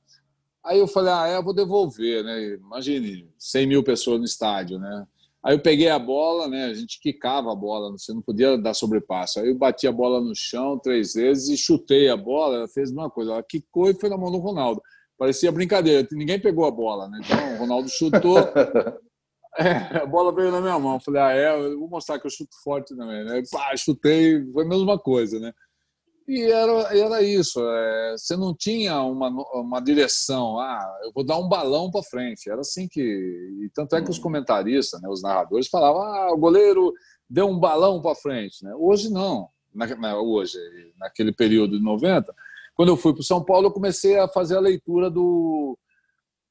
Aí eu falei, ah, é, eu vou devolver, né? Imagine, 100 mil pessoas no estádio, né? Aí eu peguei a bola, né? A gente quicava a bola, você não podia dar sobrepasso. Aí eu bati a bola no chão três vezes e chutei a bola. Ela fez a mesma coisa. Ela quicou e foi na mão do Ronaldo. Parecia brincadeira, ninguém pegou a bola, né? Então o Ronaldo chutou, é, a bola veio na minha mão. Falei, ah, é, eu vou mostrar que eu chuto forte também. Né? Pá, chutei, foi a mesma coisa, né? E era, era isso. É, você não tinha uma, uma direção. Ah, eu vou dar um balão para frente. Era assim que. E tanto é que os hum. comentaristas, né, os narradores, falavam: ah, o goleiro deu um balão para frente. Né? Hoje não. Na, na, hoje, naquele período de 90, quando eu fui para o São Paulo, eu comecei a fazer a leitura do,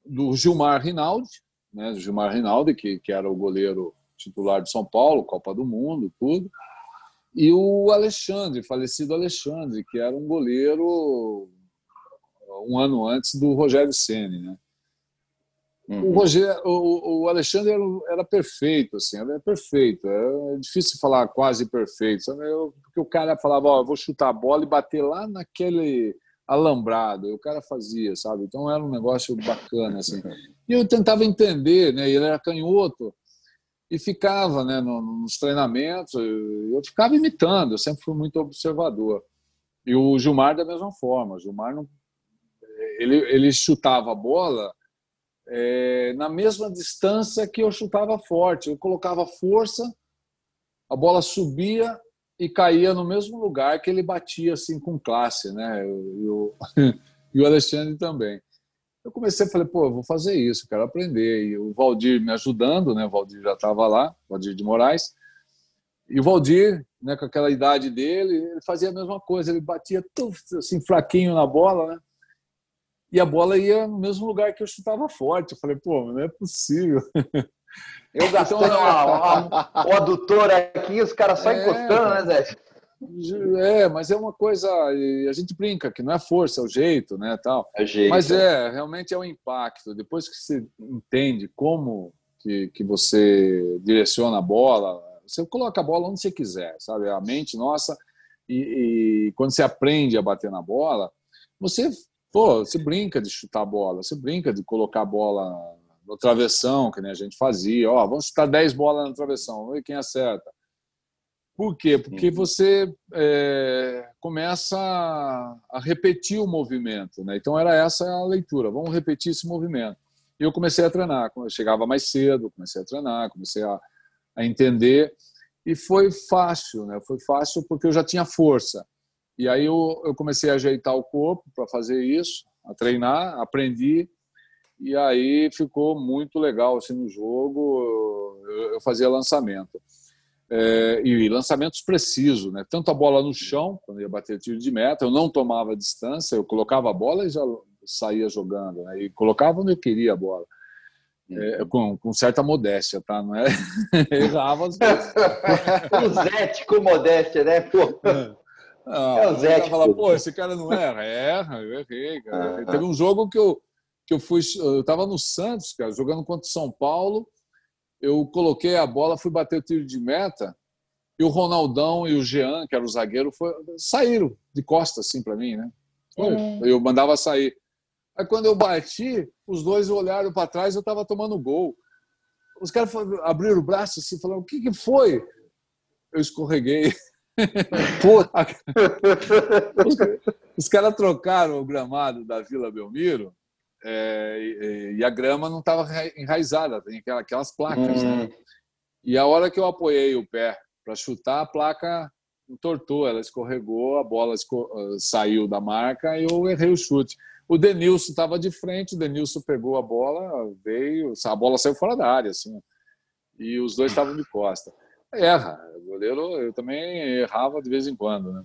do Gilmar Rinaldi, né, Gilmar Rinaldi, que, que era o goleiro titular de São Paulo, Copa do Mundo, tudo. E o Alexandre, falecido Alexandre, que era um goleiro um ano antes do Rogério Ceni, né? Uhum. O, Roger, o, o Alexandre era, era, perfeito, assim, era perfeito. É difícil falar quase perfeito, sabe? Eu, porque o cara falava, ó, eu vou chutar a bola e bater lá naquele alambrado. E o cara fazia, sabe? Então era um negócio bacana, assim. E eu tentava entender, né? Ele era canhoto, e ficava né, nos treinamentos, eu ficava imitando, eu sempre fui muito observador. E o Gilmar da mesma forma, o Gilmar não, ele, ele chutava a bola é, na mesma distância que eu chutava forte, eu colocava força, a bola subia e caía no mesmo lugar que ele batia assim com classe, né? E o, e o Alexandre também eu comecei a falar, pô, eu vou fazer isso, quero aprender. E o Valdir me ajudando, né? O Valdir já estava lá, Valdir de Moraes. E o Valdir, né, com aquela idade dele, ele fazia a mesma coisa, ele batia tudo assim fraquinho na bola, né? E a bola ia no mesmo lugar que eu chutava forte. Eu falei, pô, não é possível. Eu gastando então, uma, o adutor aqui, os caras só é, encostando, né, Zé? É, mas é uma coisa. A gente brinca que não é força, é o jeito, né? Tal. É jeito. Mas é, realmente é o impacto. Depois que você entende como que, que você direciona a bola, você coloca a bola onde você quiser, sabe? A mente nossa. E, e quando você aprende a bater na bola, você, pô, você brinca de chutar a bola, você brinca de colocar a bola no travessão, que nem a gente fazia. Ó, vamos chutar 10 bolas no travessão, vamos ver quem acerta. Por quê? Porque você é, começa a repetir o movimento. Né? Então, era essa a leitura. Vamos repetir esse movimento. E eu comecei a treinar. Eu chegava mais cedo, comecei a treinar, comecei a, a entender. E foi fácil, né? Foi fácil porque eu já tinha força. E aí eu, eu comecei a ajeitar o corpo para fazer isso, a treinar, aprendi. E aí ficou muito legal assim, no jogo. eu, eu fazia lançamento é, e lançamentos precisos, né? Tanto a bola no chão, quando ia bater tiro de meta, eu não tomava distância, eu colocava a bola e já saía jogando, né? E colocava onde eu queria a bola. É, com, com, certa modéstia, tá? Não é? Errava às vezes. o Zete com modéstia, né? Pô. Ah, é o Zete. Fala, pô, esse cara não erra. Erra, eu errei, cara. Teve um jogo que eu, que eu fui. Eu tava no Santos, cara, jogando contra o São Paulo eu coloquei a bola, fui bater o tiro de meta, e o Ronaldão e o Jean, que era o zagueiro, foi, saíram de costas assim para mim, né? Hum. Eu mandava sair. Aí quando eu bati, os dois olharam para trás, eu estava tomando gol. Os caras abriram o braço assim, falaram: o que, que foi? Eu escorreguei. os, os caras trocaram o gramado da Vila Belmiro é, e, e, a grama não estava enraizada, tem aquelas placas. Né? Hum. Né? E a hora que eu apoiei o pé para chutar, a placa entortou, ela escorregou, a bola saiu da marca e eu errei o chute. O Denilson estava de frente, o Denilson pegou a bola, veio, a bola saiu fora da área, assim, e os dois estavam de costa. Erra, o goleiro eu também errava de vez em quando, né?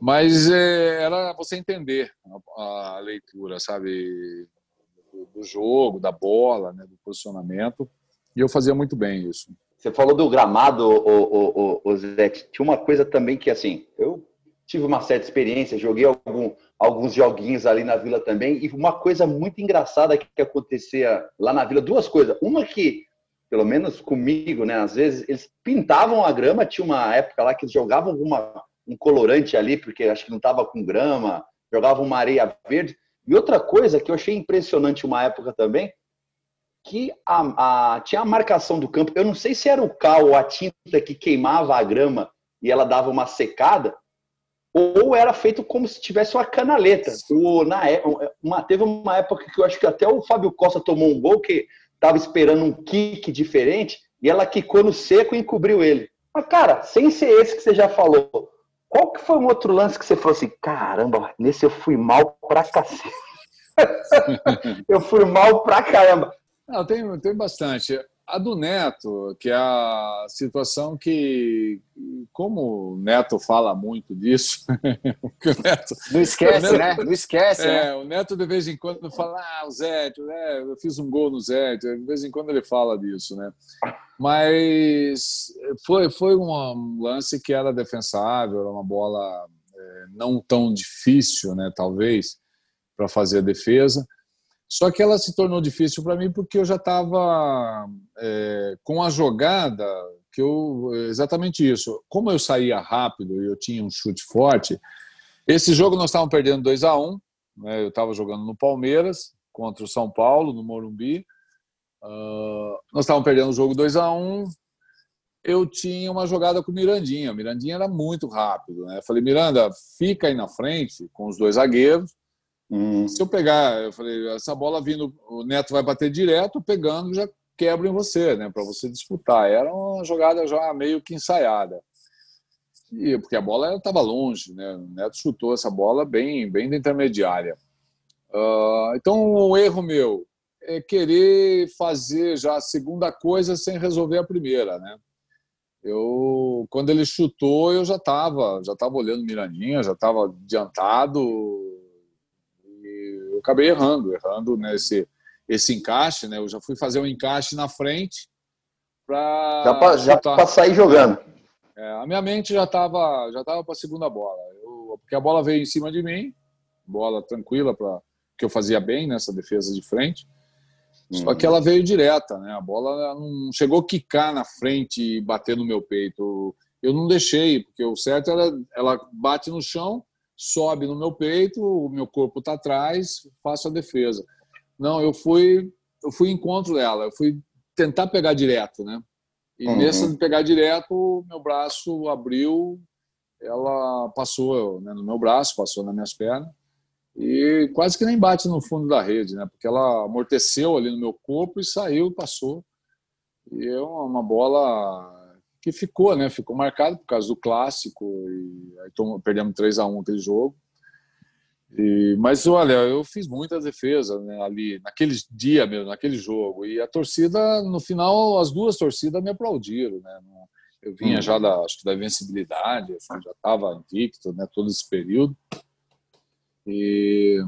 Mas é, era você entender a, a leitura, sabe, do, do, jogo, da bola, né, do posicionamento, e eu fazia muito bem isso. Você falou do gramado, o, o, o, Zé. Tinha uma coisa também que, assim, eu tive uma certa experiência, joguei algum, alguns joguinhos ali na Vila também, e uma coisa muito engraçada que acontecia lá na Vila, duas coisas. Uma que, pelo menos comigo, né, às vezes eles pintavam a grama, tinha uma época lá que eles jogavam um colorante ali, porque acho que não estava com grama, jogavam uma areia verde. E outra coisa que eu achei impressionante uma época também, que a, a, tinha a marcação do campo. Eu não sei se era o cal ou a tinta que queimava a grama e ela dava uma secada, ou era feito como se tivesse uma canaleta. Na, é, uma, teve uma época que eu acho que até o Fábio Costa tomou um gol que estava esperando um kick diferente e ela quicou no seco e encobriu ele. Mas, cara, sem ser esse que você já falou, qual que foi um outro lance que você falou assim, caramba, nesse eu fui mal pra cacete. eu fui mal pra caramba. Não, tem, tem bastante. A do Neto, que é a situação que, como o Neto fala muito disso, Neto, não esquece, Neto, né? Não esquece, é, né? O Neto de vez em quando fala, ah, o Zé, né? eu fiz um gol no Zé, de vez em quando ele fala disso, né? Mas foi, foi um lance que era defensável, era uma bola é, não tão difícil, né? Talvez, para fazer a defesa só que ela se tornou difícil para mim porque eu já estava é, com a jogada que eu exatamente isso. Como eu saía rápido e eu tinha um chute forte, esse jogo nós estávamos perdendo 2 a 1 um, né, Eu estava jogando no Palmeiras contra o São Paulo no Morumbi. Uh, nós estávamos perdendo o jogo 2 a 1 um, eu tinha uma jogada com o Mirandinha. O Mirandinha era muito rápido. Né? Eu falei, Miranda, fica aí na frente com os dois zagueiros Hum. Se eu pegar, eu falei, essa bola vindo, o Neto vai bater direto, pegando, já quebra em você, né? Para você disputar. Era uma jogada já meio que ensaiada. E, porque a bola estava longe, né? O Neto chutou essa bola bem, bem da intermediária. Uh, então, o erro meu é querer fazer já a segunda coisa sem resolver a primeira, né? Eu, quando ele chutou, eu já estava, já estava olhando Mirandinha, já estava adiantado, eu acabei errando, errando nesse esse encaixe, né? Eu já fui fazer um encaixe na frente para já para sair jogando. É, a minha mente já estava já tava para a segunda bola, eu, porque a bola veio em cima de mim, bola tranquila para que eu fazia bem nessa defesa de frente. Só que ela veio direta, né? A bola não chegou a quicar na frente e bater no meu peito. Eu não deixei, porque o certo era ela bate no chão, sobe no meu peito, o meu corpo está atrás, faço a defesa. Não, eu fui, eu fui encontro dela, eu fui tentar pegar direto, né? E uhum. nessa de pegar direto, meu braço abriu, ela passou né, no meu braço, passou nas minhas pernas e quase que nem bate no fundo da rede, né? Porque ela amorteceu ali no meu corpo e saiu, passou. E é uma bola que ficou, né? Ficou marcado por causa do clássico e aí tom, perdemos 3 a 1 aquele jogo. E, mas olha, eu fiz muitas defesas né, ali naquele dia mesmo, naquele jogo. E a torcida, no final, as duas torcidas me aplaudiram, né? Eu vinha uhum. já da, acho que da invencibilidade, assim, já estava invicto, né? Todo esse período. E,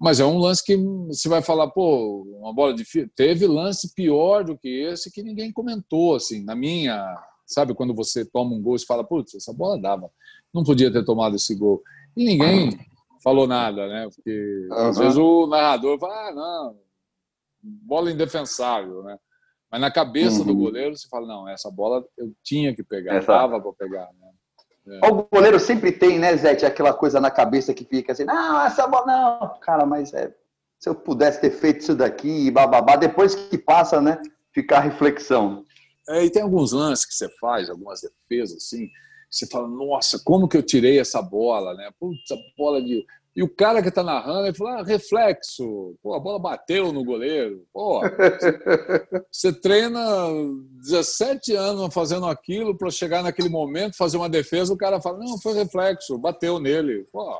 mas é um lance que você vai falar, pô, uma bola difícil. Teve lance pior do que esse que ninguém comentou, assim, na minha Sabe quando você toma um gol e fala, putz, essa bola dava, não podia ter tomado esse gol. E ninguém falou nada, né? Porque uhum. às vezes o narrador fala, ah, não, bola indefensável, né? Mas na cabeça uhum. do goleiro você fala, não, essa bola eu tinha que pegar, essa... dava para pegar, né? É. O goleiro sempre tem, né, Zé, aquela coisa na cabeça que fica assim, não, essa bola não. Cara, mas é, se eu pudesse ter feito isso daqui, bababá, depois que passa, né, ficar a reflexão. É, e tem alguns lances que você faz, algumas defesas, assim, você fala, nossa, como que eu tirei essa bola, né? Putz, a bola de. E o cara que está narrando, ele fala, ah, reflexo, pô, a bola bateu no goleiro. Pô, você, você treina 17 anos fazendo aquilo para chegar naquele momento, fazer uma defesa, o cara fala, não, foi reflexo, bateu nele. Pô,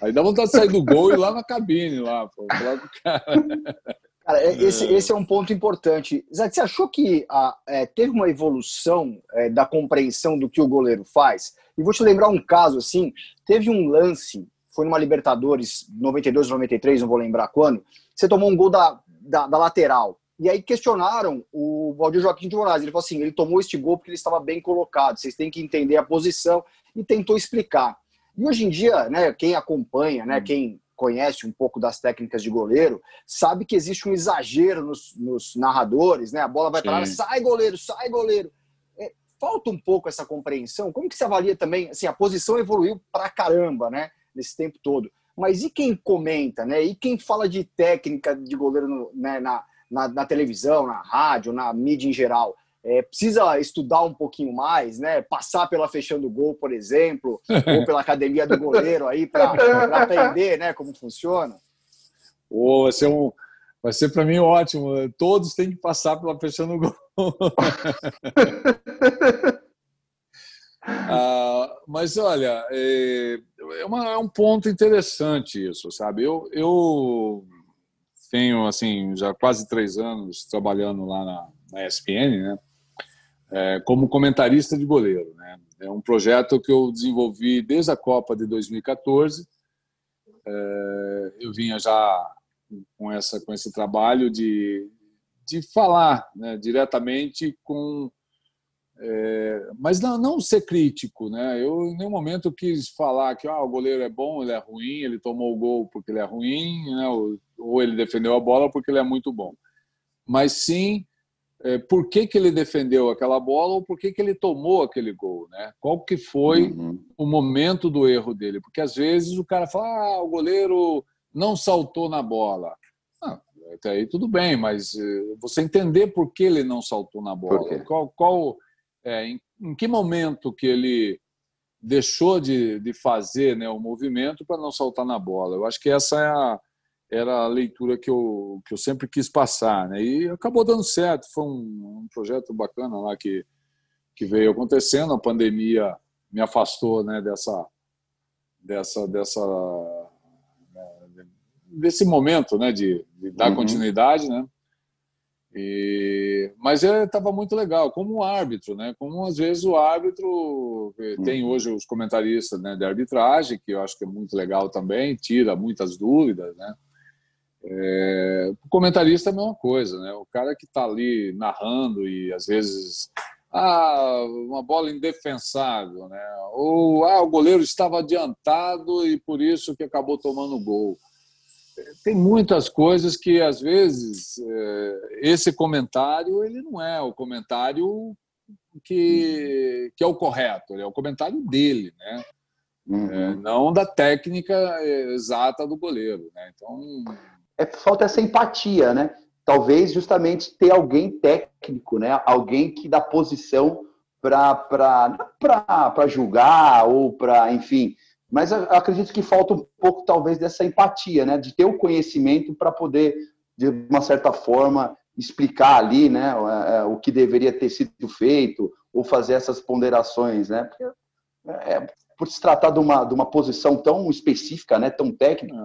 Aí dá vontade de sair do gol e ir lá na cabine, lá, pô, falar com o cara. Cara, é, esse, é. esse é um ponto importante. Zé, você achou que a, é, teve uma evolução é, da compreensão do que o goleiro faz? E vou te lembrar um caso assim: teve um lance, foi numa Libertadores 92, 93, não vou lembrar quando, você tomou um gol da, da, da lateral. E aí questionaram o Valdir Joaquim de Moraes. Ele falou assim: ele tomou este gol porque ele estava bem colocado, vocês têm que entender a posição, e tentou explicar. E hoje em dia, né, quem acompanha, né, hum. quem conhece um pouco das técnicas de goleiro, sabe que existe um exagero nos, nos narradores, né? A bola vai para lá, sai goleiro, sai goleiro. É, falta um pouco essa compreensão. Como que você avalia também? Assim, a posição evoluiu pra caramba, né? Nesse tempo todo. Mas e quem comenta, né? E quem fala de técnica de goleiro no, né, na, na, na televisão, na rádio, na mídia em geral? É, precisa estudar um pouquinho mais, né? Passar pela fechando gol, por exemplo, ou pela academia do goleiro aí para aprender, né? Como funciona. Oh, vai ser um, vai ser para mim ótimo. Todos têm que passar pela fechando gol. ah, mas olha, é, é, uma, é, um ponto interessante isso, sabe? Eu, eu tenho assim já quase três anos trabalhando lá na, na ESPN, né? É, como comentarista de goleiro. Né? É um projeto que eu desenvolvi desde a Copa de 2014. É, eu vinha já com, essa, com esse trabalho de, de falar né, diretamente com. É, mas não, não ser crítico, né? Eu em nenhum momento quis falar que ah, o goleiro é bom, ele é ruim, ele tomou o gol porque ele é ruim, né? ou, ou ele defendeu a bola porque ele é muito bom. Mas sim é, por que, que ele defendeu aquela bola ou por que, que ele tomou aquele gol, né? Qual que foi uhum. o momento do erro dele? Porque às vezes o cara fala, ah, o goleiro não saltou na bola. Ah, até aí tudo bem, mas eh, você entender por que ele não saltou na bola, qual, qual é, em, em, que momento que ele deixou de, de fazer né, o movimento para não saltar na bola. Eu acho que essa é a, era a leitura que eu, que eu sempre quis passar. Né? E acabou dando certo, foi um, um projeto bacana lá que, que veio acontecendo. A pandemia me afastou né, dessa, dessa, dessa, né, desse momento né, de, de dar uhum. continuidade. Né? E, mas estava muito legal, como árbitro, né? Como às vezes o árbitro eh, tem uhum. hoje os comentaristas né, de arbitragem, que eu acho que é muito legal também, tira muitas dúvidas, né? É, o comentarista é a mesma coisa, né? O cara que está ali narrando e às vezes ah, uma bola indefensável, né? Ou ah, o goleiro estava adiantado e por isso que acabou tomando gol. Tem muitas coisas que às vezes é, esse comentário ele não é o comentário que, que é o correto, é o comentário dele, né? Uhum. É, não da técnica exata do goleiro, né? Então é falta essa empatia, né? Talvez justamente ter alguém técnico, né? Alguém que dá posição para julgar ou para, enfim. Mas eu acredito que falta um pouco, talvez, dessa empatia, né? De ter o conhecimento para poder, de uma certa forma, explicar ali, né? É, é, o que deveria ter sido feito ou fazer essas ponderações, né? Porque é, por se tratar de uma, de uma posição tão específica, né, tão técnica.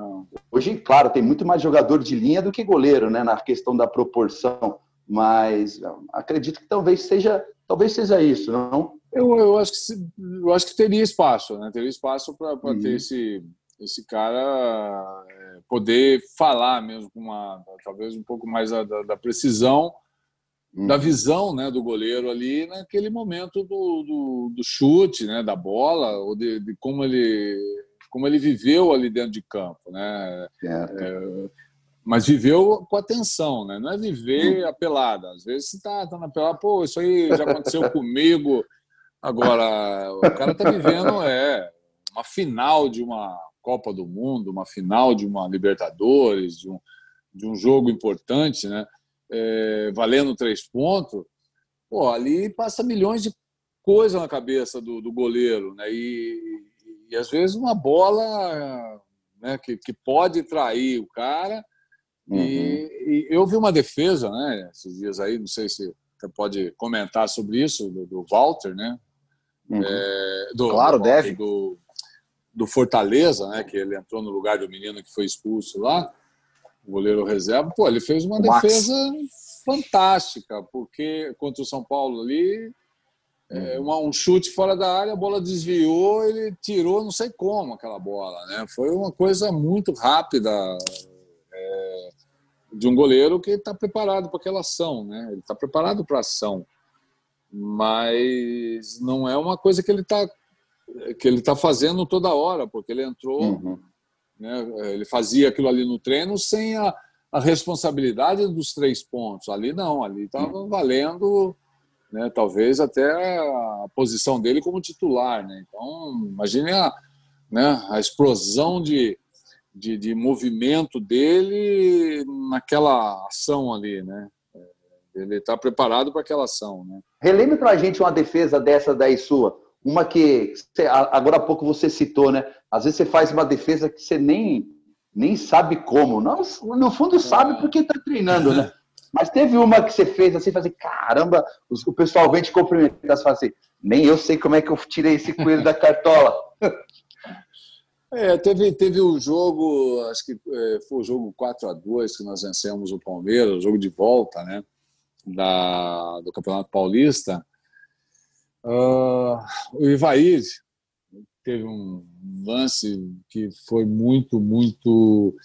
Hoje, claro, tem muito mais jogador de linha do que goleiro, né, na questão da proporção. Mas acredito que talvez seja, talvez seja isso, não? Eu, eu acho que eu acho que teria espaço, né? Teria espaço para uhum. ter esse esse cara é, poder falar mesmo com uma talvez um pouco mais da, da precisão da uhum. visão né, do goleiro ali naquele momento do, do, do chute, né, da bola, ou de, de, como, ele, como ele viveu ali dentro de campo. Né? É, mas viveu com atenção, né? não é viver uhum. apelada. Às vezes você está tá na pelada, pô, isso aí já aconteceu comigo Agora, o cara está vivendo é, uma final de uma Copa do Mundo, uma final de uma Libertadores, de um, de um jogo importante, né? É, valendo três pontos. Pô, ali passa milhões de coisas na cabeça do, do goleiro, né? E, e, às vezes uma bola né, que, que pode trair o cara. Uhum. E, e, eu vi uma defesa, né? Esses dias aí, não sei se você pode comentar sobre isso, do, do Walter, né? Uhum. É, do, claro, do, deve. Do, do Fortaleza, né? Que ele entrou no lugar do menino que foi expulso lá, o goleiro reserva. Pô, ele fez uma defesa fantástica, porque contra o São Paulo ali, é, uhum. uma, um chute fora da área, a bola desviou, ele tirou, não sei como aquela bola, né? Foi uma coisa muito rápida. É, de um goleiro que está preparado para aquela ação, né? Ele está preparado para a ação mas não é uma coisa que ele está que ele está fazendo toda hora, porque ele entrou, uhum. Né, ele fazia aquilo ali no treino sem a, a responsabilidade dos três pontos. Ali não, ali estava uhum. valendo, né, talvez até a posição dele como titular. Né? Então, imagine a, né, a explosão de, de, de movimento dele naquela ação ali, né? Ele está preparado para aquela ação, né? Relembre para a gente uma defesa dessa daí sua. Uma que agora há pouco você citou, né? Às vezes você faz uma defesa que você nem, nem sabe como. Não, no fundo sabe é. porque está treinando, né? Mas teve uma que você fez assim, fazer, caramba, o pessoal vem te cumprimentar, você fala assim, nem eu sei como é que eu tirei esse coelho da cartola. É, teve, teve o jogo, acho que é, foi o jogo 4 a 2 que nós vencemos o Palmeiras, o jogo de volta, né? da, do Campeonato Paulista, uh, o Ivair teve um lance que foi muito, muito.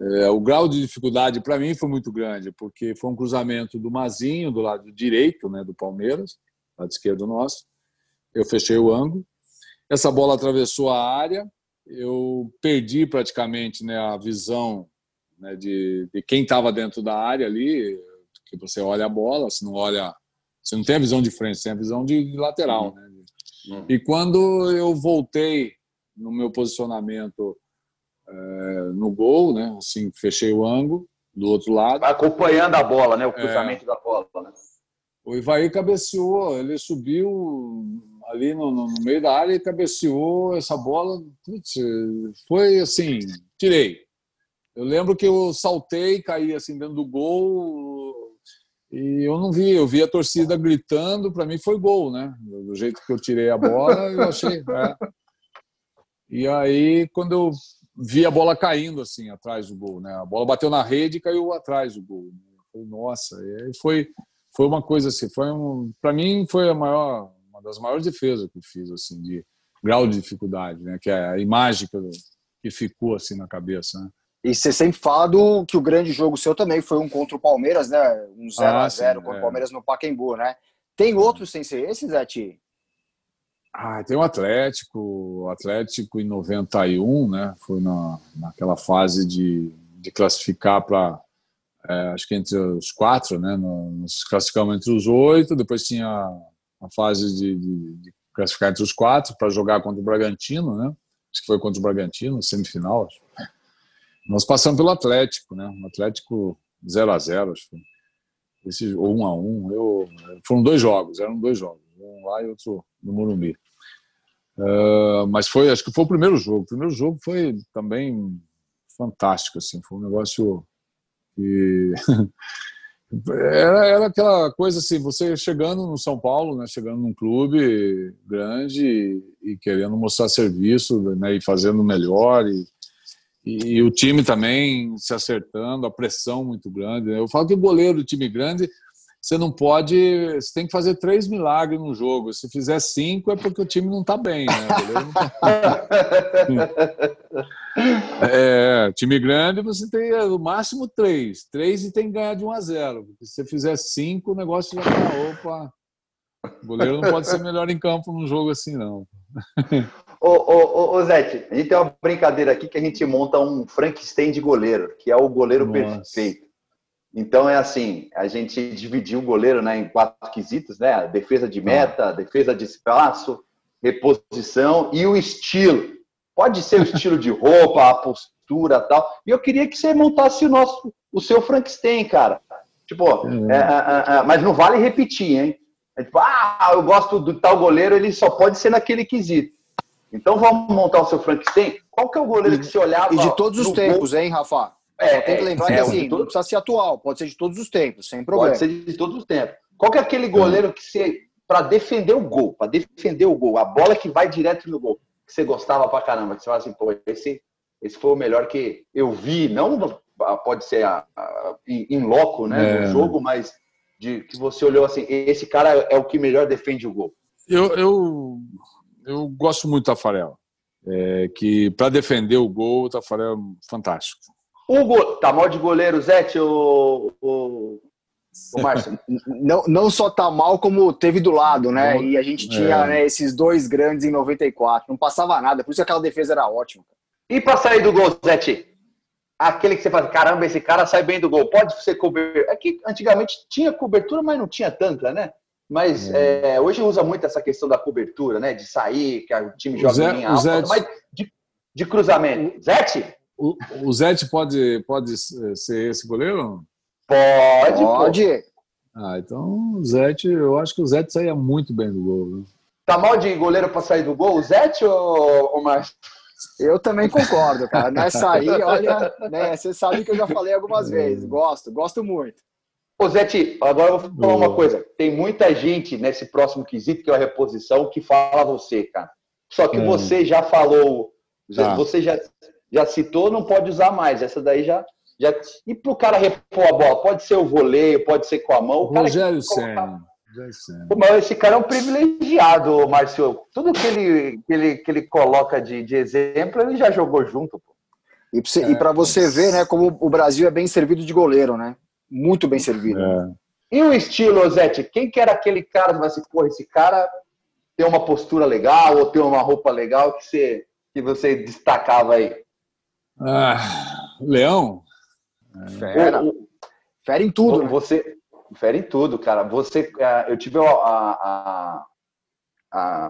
É, o grau de dificuldade para mim foi muito grande, porque foi um cruzamento do Mazinho, do lado direito né, do Palmeiras, lado esquerdo nosso. Eu fechei o ângulo. Essa bola atravessou a área, eu perdi praticamente né, a visão né, de, de quem estava dentro da área ali que você olha a bola, você não olha, você não tem a visão de frente, você tem a visão de lateral, uhum. né? Uhum. E quando eu voltei no meu posicionamento é, no gol, né? Assim, fechei o ângulo do outro lado. Acompanhando a bola, né? O cruzamento é, da bola, né? O Ivaí cabeceou, ele subiu ali no, no, no, meio da área e cabeceou essa bola. Putz, foi assim, tirei. Eu lembro que eu saltei, caí assim dentro do gol, e eu não vi, eu vi a torcida gritando, para mim foi gol, né? Do jeito que eu tirei a bola, eu achei. É. E aí, quando eu vi a bola caindo assim atrás do gol, né? A bola bateu na rede e caiu atrás do gol. Falei, nossa, e aí foi foi uma coisa assim, foi um, para mim foi a maior, uma das maiores defesas que eu fiz assim de grau de dificuldade, né? Que é a imagem que, eu, que ficou assim na cabeça. Né? E você sempre fala do que o grande jogo seu também foi um contra o Palmeiras, né? Um 0x0 ah, contra é. o Palmeiras no Pacaembu, né? Tem outros sem ser esses, Zé Ah, tem o Atlético, o Atlético em 91, né? Foi na, naquela fase de, de classificar para, é, acho que entre os quatro, né? Nos classificamos entre os oito, depois tinha a fase de, de, de classificar entre os quatro para jogar contra o Bragantino, né? Acho que foi contra o Bragantino, semifinal, acho. Nós passamos pelo Atlético, né? Um Atlético 0 a 0 acho que esse ou 1 a 1 eu, foram dois jogos, eram dois jogos, um lá e outro no Morumbi. Uh, mas foi, acho que foi o primeiro jogo. O primeiro jogo foi também fantástico, assim, foi um negócio que era, era aquela coisa assim, você chegando no São Paulo, né, chegando num clube grande e, e querendo mostrar serviço, né, e fazendo melhor e e, e, o time também se acertando, a pressão muito grande. Né? Eu falo que o goleiro do time grande, você não pode. Você tem que fazer três milagres no jogo. Se fizer cinco, é porque o time não está bem. Né? Tá... é, time grande, você tem no máximo três. Três e tem que ganhar de 1 a 0. Porque se você fizer cinco, o negócio já está. Opa! O goleiro não pode ser melhor em campo num jogo assim, não. Ô, ô, ô, Zete, a gente tem uma brincadeira aqui que a gente monta um Frankenstein de goleiro, que é o goleiro Nossa. perfeito. Então é assim, a gente dividiu o goleiro né, em quatro quesitos, né? Defesa de meta, ah. defesa de espaço, reposição e o estilo. Pode ser o estilo de roupa, a postura tal. E eu queria que você montasse o nosso, o seu Frankenstein, cara. Tipo, hum. é, é, é, mas não vale repetir, hein? É tipo, ah, eu gosto do tal goleiro, ele só pode ser naquele quesito. Então vamos montar o seu Frankenstein. Qual que é o goleiro que você olhava? E de todos os tempos, gol? hein, Rafa? É, tem que lembrar é, que assim, não precisa ser atual, pode ser de todos os tempos, sem problema. Pode ser de todos os tempos. Qual que é aquele goleiro que você, para defender o gol, para defender o gol, a bola que vai direto no gol, que você gostava pra caramba, que você fala assim, pô, esse, esse foi o melhor que eu vi, não pode ser a, a, em loco, né, no é. jogo, mas de que você olhou assim, esse cara é o que melhor defende o gol. Eu, eu, eu gosto muito do Tafarel. É, que para defender o gol, o Tafarel é fantástico. Hugo, tá mal de goleiro, Zete, o, o, o Márcio? não, não só tá mal, como teve do lado, né? E a gente tinha é. né, esses dois grandes em 94. Não passava nada, por isso aquela defesa era ótima. E para sair do gol, Zete? Aquele que você fala, caramba, esse cara sai bem do gol, pode ser cobertura. É que antigamente tinha cobertura, mas não tinha tanta, né? Mas é. É, hoje usa muito essa questão da cobertura, né? De sair, que o time joga Zé, em alta, Zé... mas de, de cruzamento. Zete? O, o Zete pode, pode ser esse goleiro? Pode, pode. Ah, então o Zete, eu acho que o Zete saía muito bem do gol. Né? Tá mal de goleiro para sair do gol, o Zete ou o Márcio? Eu também concordo, cara. Nessa aí, olha, né, você sabe que eu já falei algumas vezes. Gosto, gosto muito. Ô, Zete, agora eu vou falar uma coisa. Tem muita gente nesse próximo quesito, que é a reposição, que fala você, cara. Só que hum. você já falou, tá. você já já citou, não pode usar mais. Essa daí já. já... E para o cara repor a bola? Pode ser o voleio, pode ser com a mão. O Rogério que... Senna. Mas esse cara é um privilegiado, Márcio. Tudo que ele, que ele, que ele coloca de, de exemplo, ele já jogou junto. Pô. E para você ver, né, como o Brasil é bem servido de goleiro, né? Muito bem servido. É. E o estilo, Zete? Quem que era aquele cara que vai se pôr, esse cara tem uma postura legal ou tem uma roupa legal que você, que você destacava aí? Ah, Leão? Fera. Fera em tudo. Né? Você, fera em tudo, cara. Você, é, eu tive a, a, a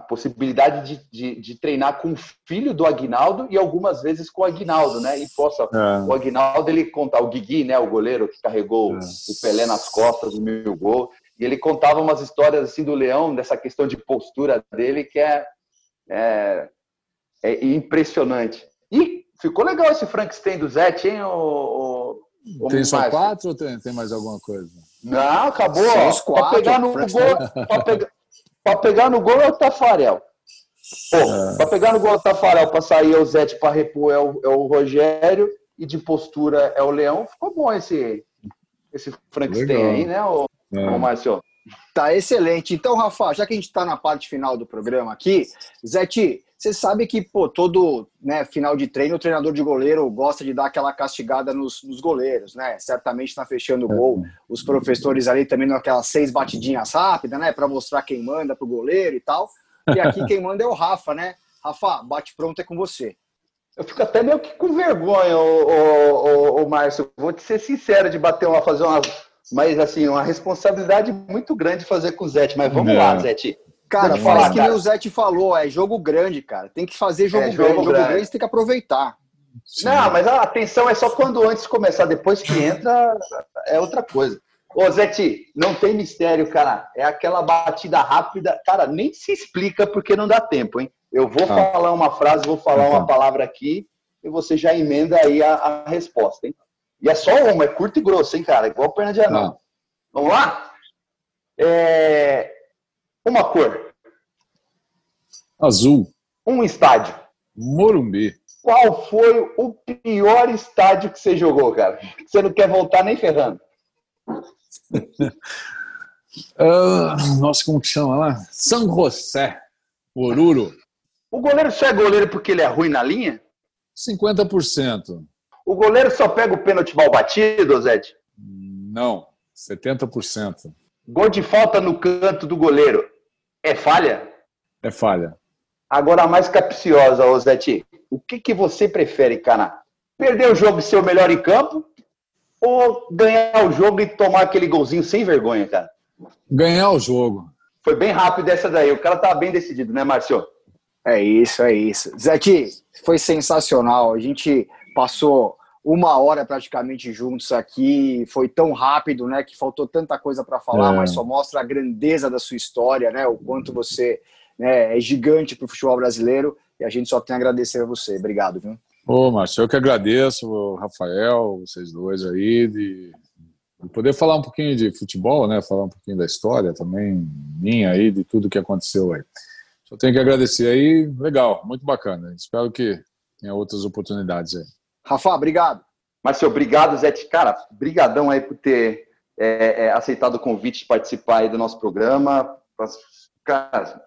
possibilidade de, de, de, treinar com o filho do Aguinaldo e algumas vezes com o Aguinaldo, né? E possa, é. o Aguinaldo ele contar o Guigui, né? O goleiro que carregou é. o Pelé nas costas do meu gol. E ele contava umas histórias assim do Leão, dessa questão de postura dele, que é, é, é impressionante. E Ficou legal esse Frankenstein do Zete, hein? O, o, tem só quatro ou tem, tem mais alguma coisa? Não, acabou. Para pegar no gol, para pegar, pegar no gol é o Tafarel. É. Para pegar no gol é o Tafarel, para sair é o Zete, para repor é o, é o Rogério e de postura é o Leão. Ficou bom esse, esse Frankenstein aí, né, o, é. o Márcio? Tá excelente. Então, Rafa, já que a gente está na parte final do programa aqui, Zete, você sabe que, pô, todo né, final de treino, o treinador de goleiro gosta de dar aquela castigada nos, nos goleiros, né? Certamente está fechando o gol. Os professores ali também aquelas seis batidinhas rápidas, né? Para mostrar quem manda pro goleiro e tal. E aqui quem manda é o Rafa, né? Rafa, bate pronto é com você. Eu fico até meio que com vergonha, o, o, o, o Márcio. Vou te ser sincero de bater uma, fazer uma. Mas assim, uma responsabilidade muito grande fazer com o Zete. Mas vamos lá, Zete. Cara, faz falar, que nem o Zé te falou, é jogo grande, cara. Tem que fazer jogo é, grande. Jogo, grande. jogo grande tem que aproveitar. Sim. Não, mas a atenção é só quando antes começar, depois que entra, é outra coisa. Ô, Zete, não tem mistério, cara. É aquela batida rápida. Cara, nem se explica porque não dá tempo, hein? Eu vou ah. falar uma frase, vou falar uma palavra aqui e você já emenda aí a, a, resposta, hein? E é só uma, é curto e grosso, hein, cara? Igual perna de anão. Ah. Vamos lá? É... Uma cor. Azul. Um estádio. Morumbi. Qual foi o pior estádio que você jogou, cara? Você não quer voltar nem ferrando. uh, nossa, como que chama lá? São José. Oruro. O goleiro só é goleiro porque ele é ruim na linha? 50%. O goleiro só pega o pênalti mal batido, Zete? Não, 70%. Gol de falta no canto do goleiro. É falha? É falha. Agora, a mais capciosa, Osete, o que, que você prefere, Cana? Perder o jogo e ser o melhor em campo? ou ganhar o jogo e tomar aquele golzinho sem vergonha, cara? Ganhar o jogo. Foi bem rápido essa daí. O cara tá bem decidido, né, Márcio? É isso, é isso. Zete, foi sensacional. A gente passou uma hora praticamente juntos aqui, foi tão rápido, né, que faltou tanta coisa para falar, é. mas só mostra a grandeza da sua história, né, o quanto você né, é gigante para o futebol brasileiro e a gente só tem a agradecer a você. Obrigado, viu? Ô, Márcio, eu que agradeço, Rafael, vocês dois aí, de, de poder falar um pouquinho de futebol, né, falar um pouquinho da história também minha aí, de tudo que aconteceu aí. Só tenho que agradecer aí, legal, muito bacana. Espero que tenha outras oportunidades aí. Rafa, obrigado. Marcio, obrigado, Zé. Cara, brigadão aí por ter é, é, aceitado o convite de participar aí do nosso programa. Cara,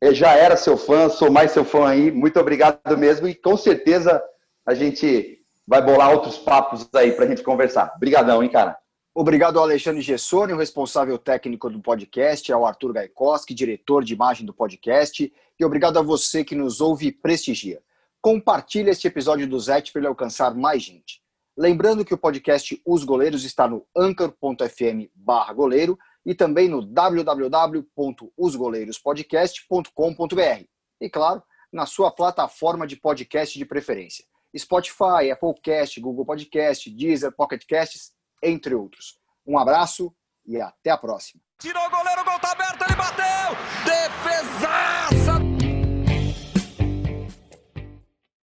eu já era seu fã, sou mais seu fã aí. Muito obrigado mesmo e com certeza a gente vai bolar outros papos aí para a gente conversar. Obrigadão, hein, cara. Obrigado ao Alexandre Gessoni, o responsável técnico do podcast, ao Arthur Gaikoski, diretor de imagem do podcast, e obrigado a você que nos ouve e prestigia. Compartilhe este episódio do Zete para ele alcançar mais gente. Lembrando que o podcast Os Goleiros está no anchor.fm goleiro e também no www.osgoleirospodcast.com.br e, claro, na sua plataforma de podcast de preferência. Spotify, Applecast, Google Podcast, Deezer, Pocket Casts, entre outros. Um abraço e até a próxima. Tirou o goleiro, o gol tá aberto, ele bateu! Defesaça!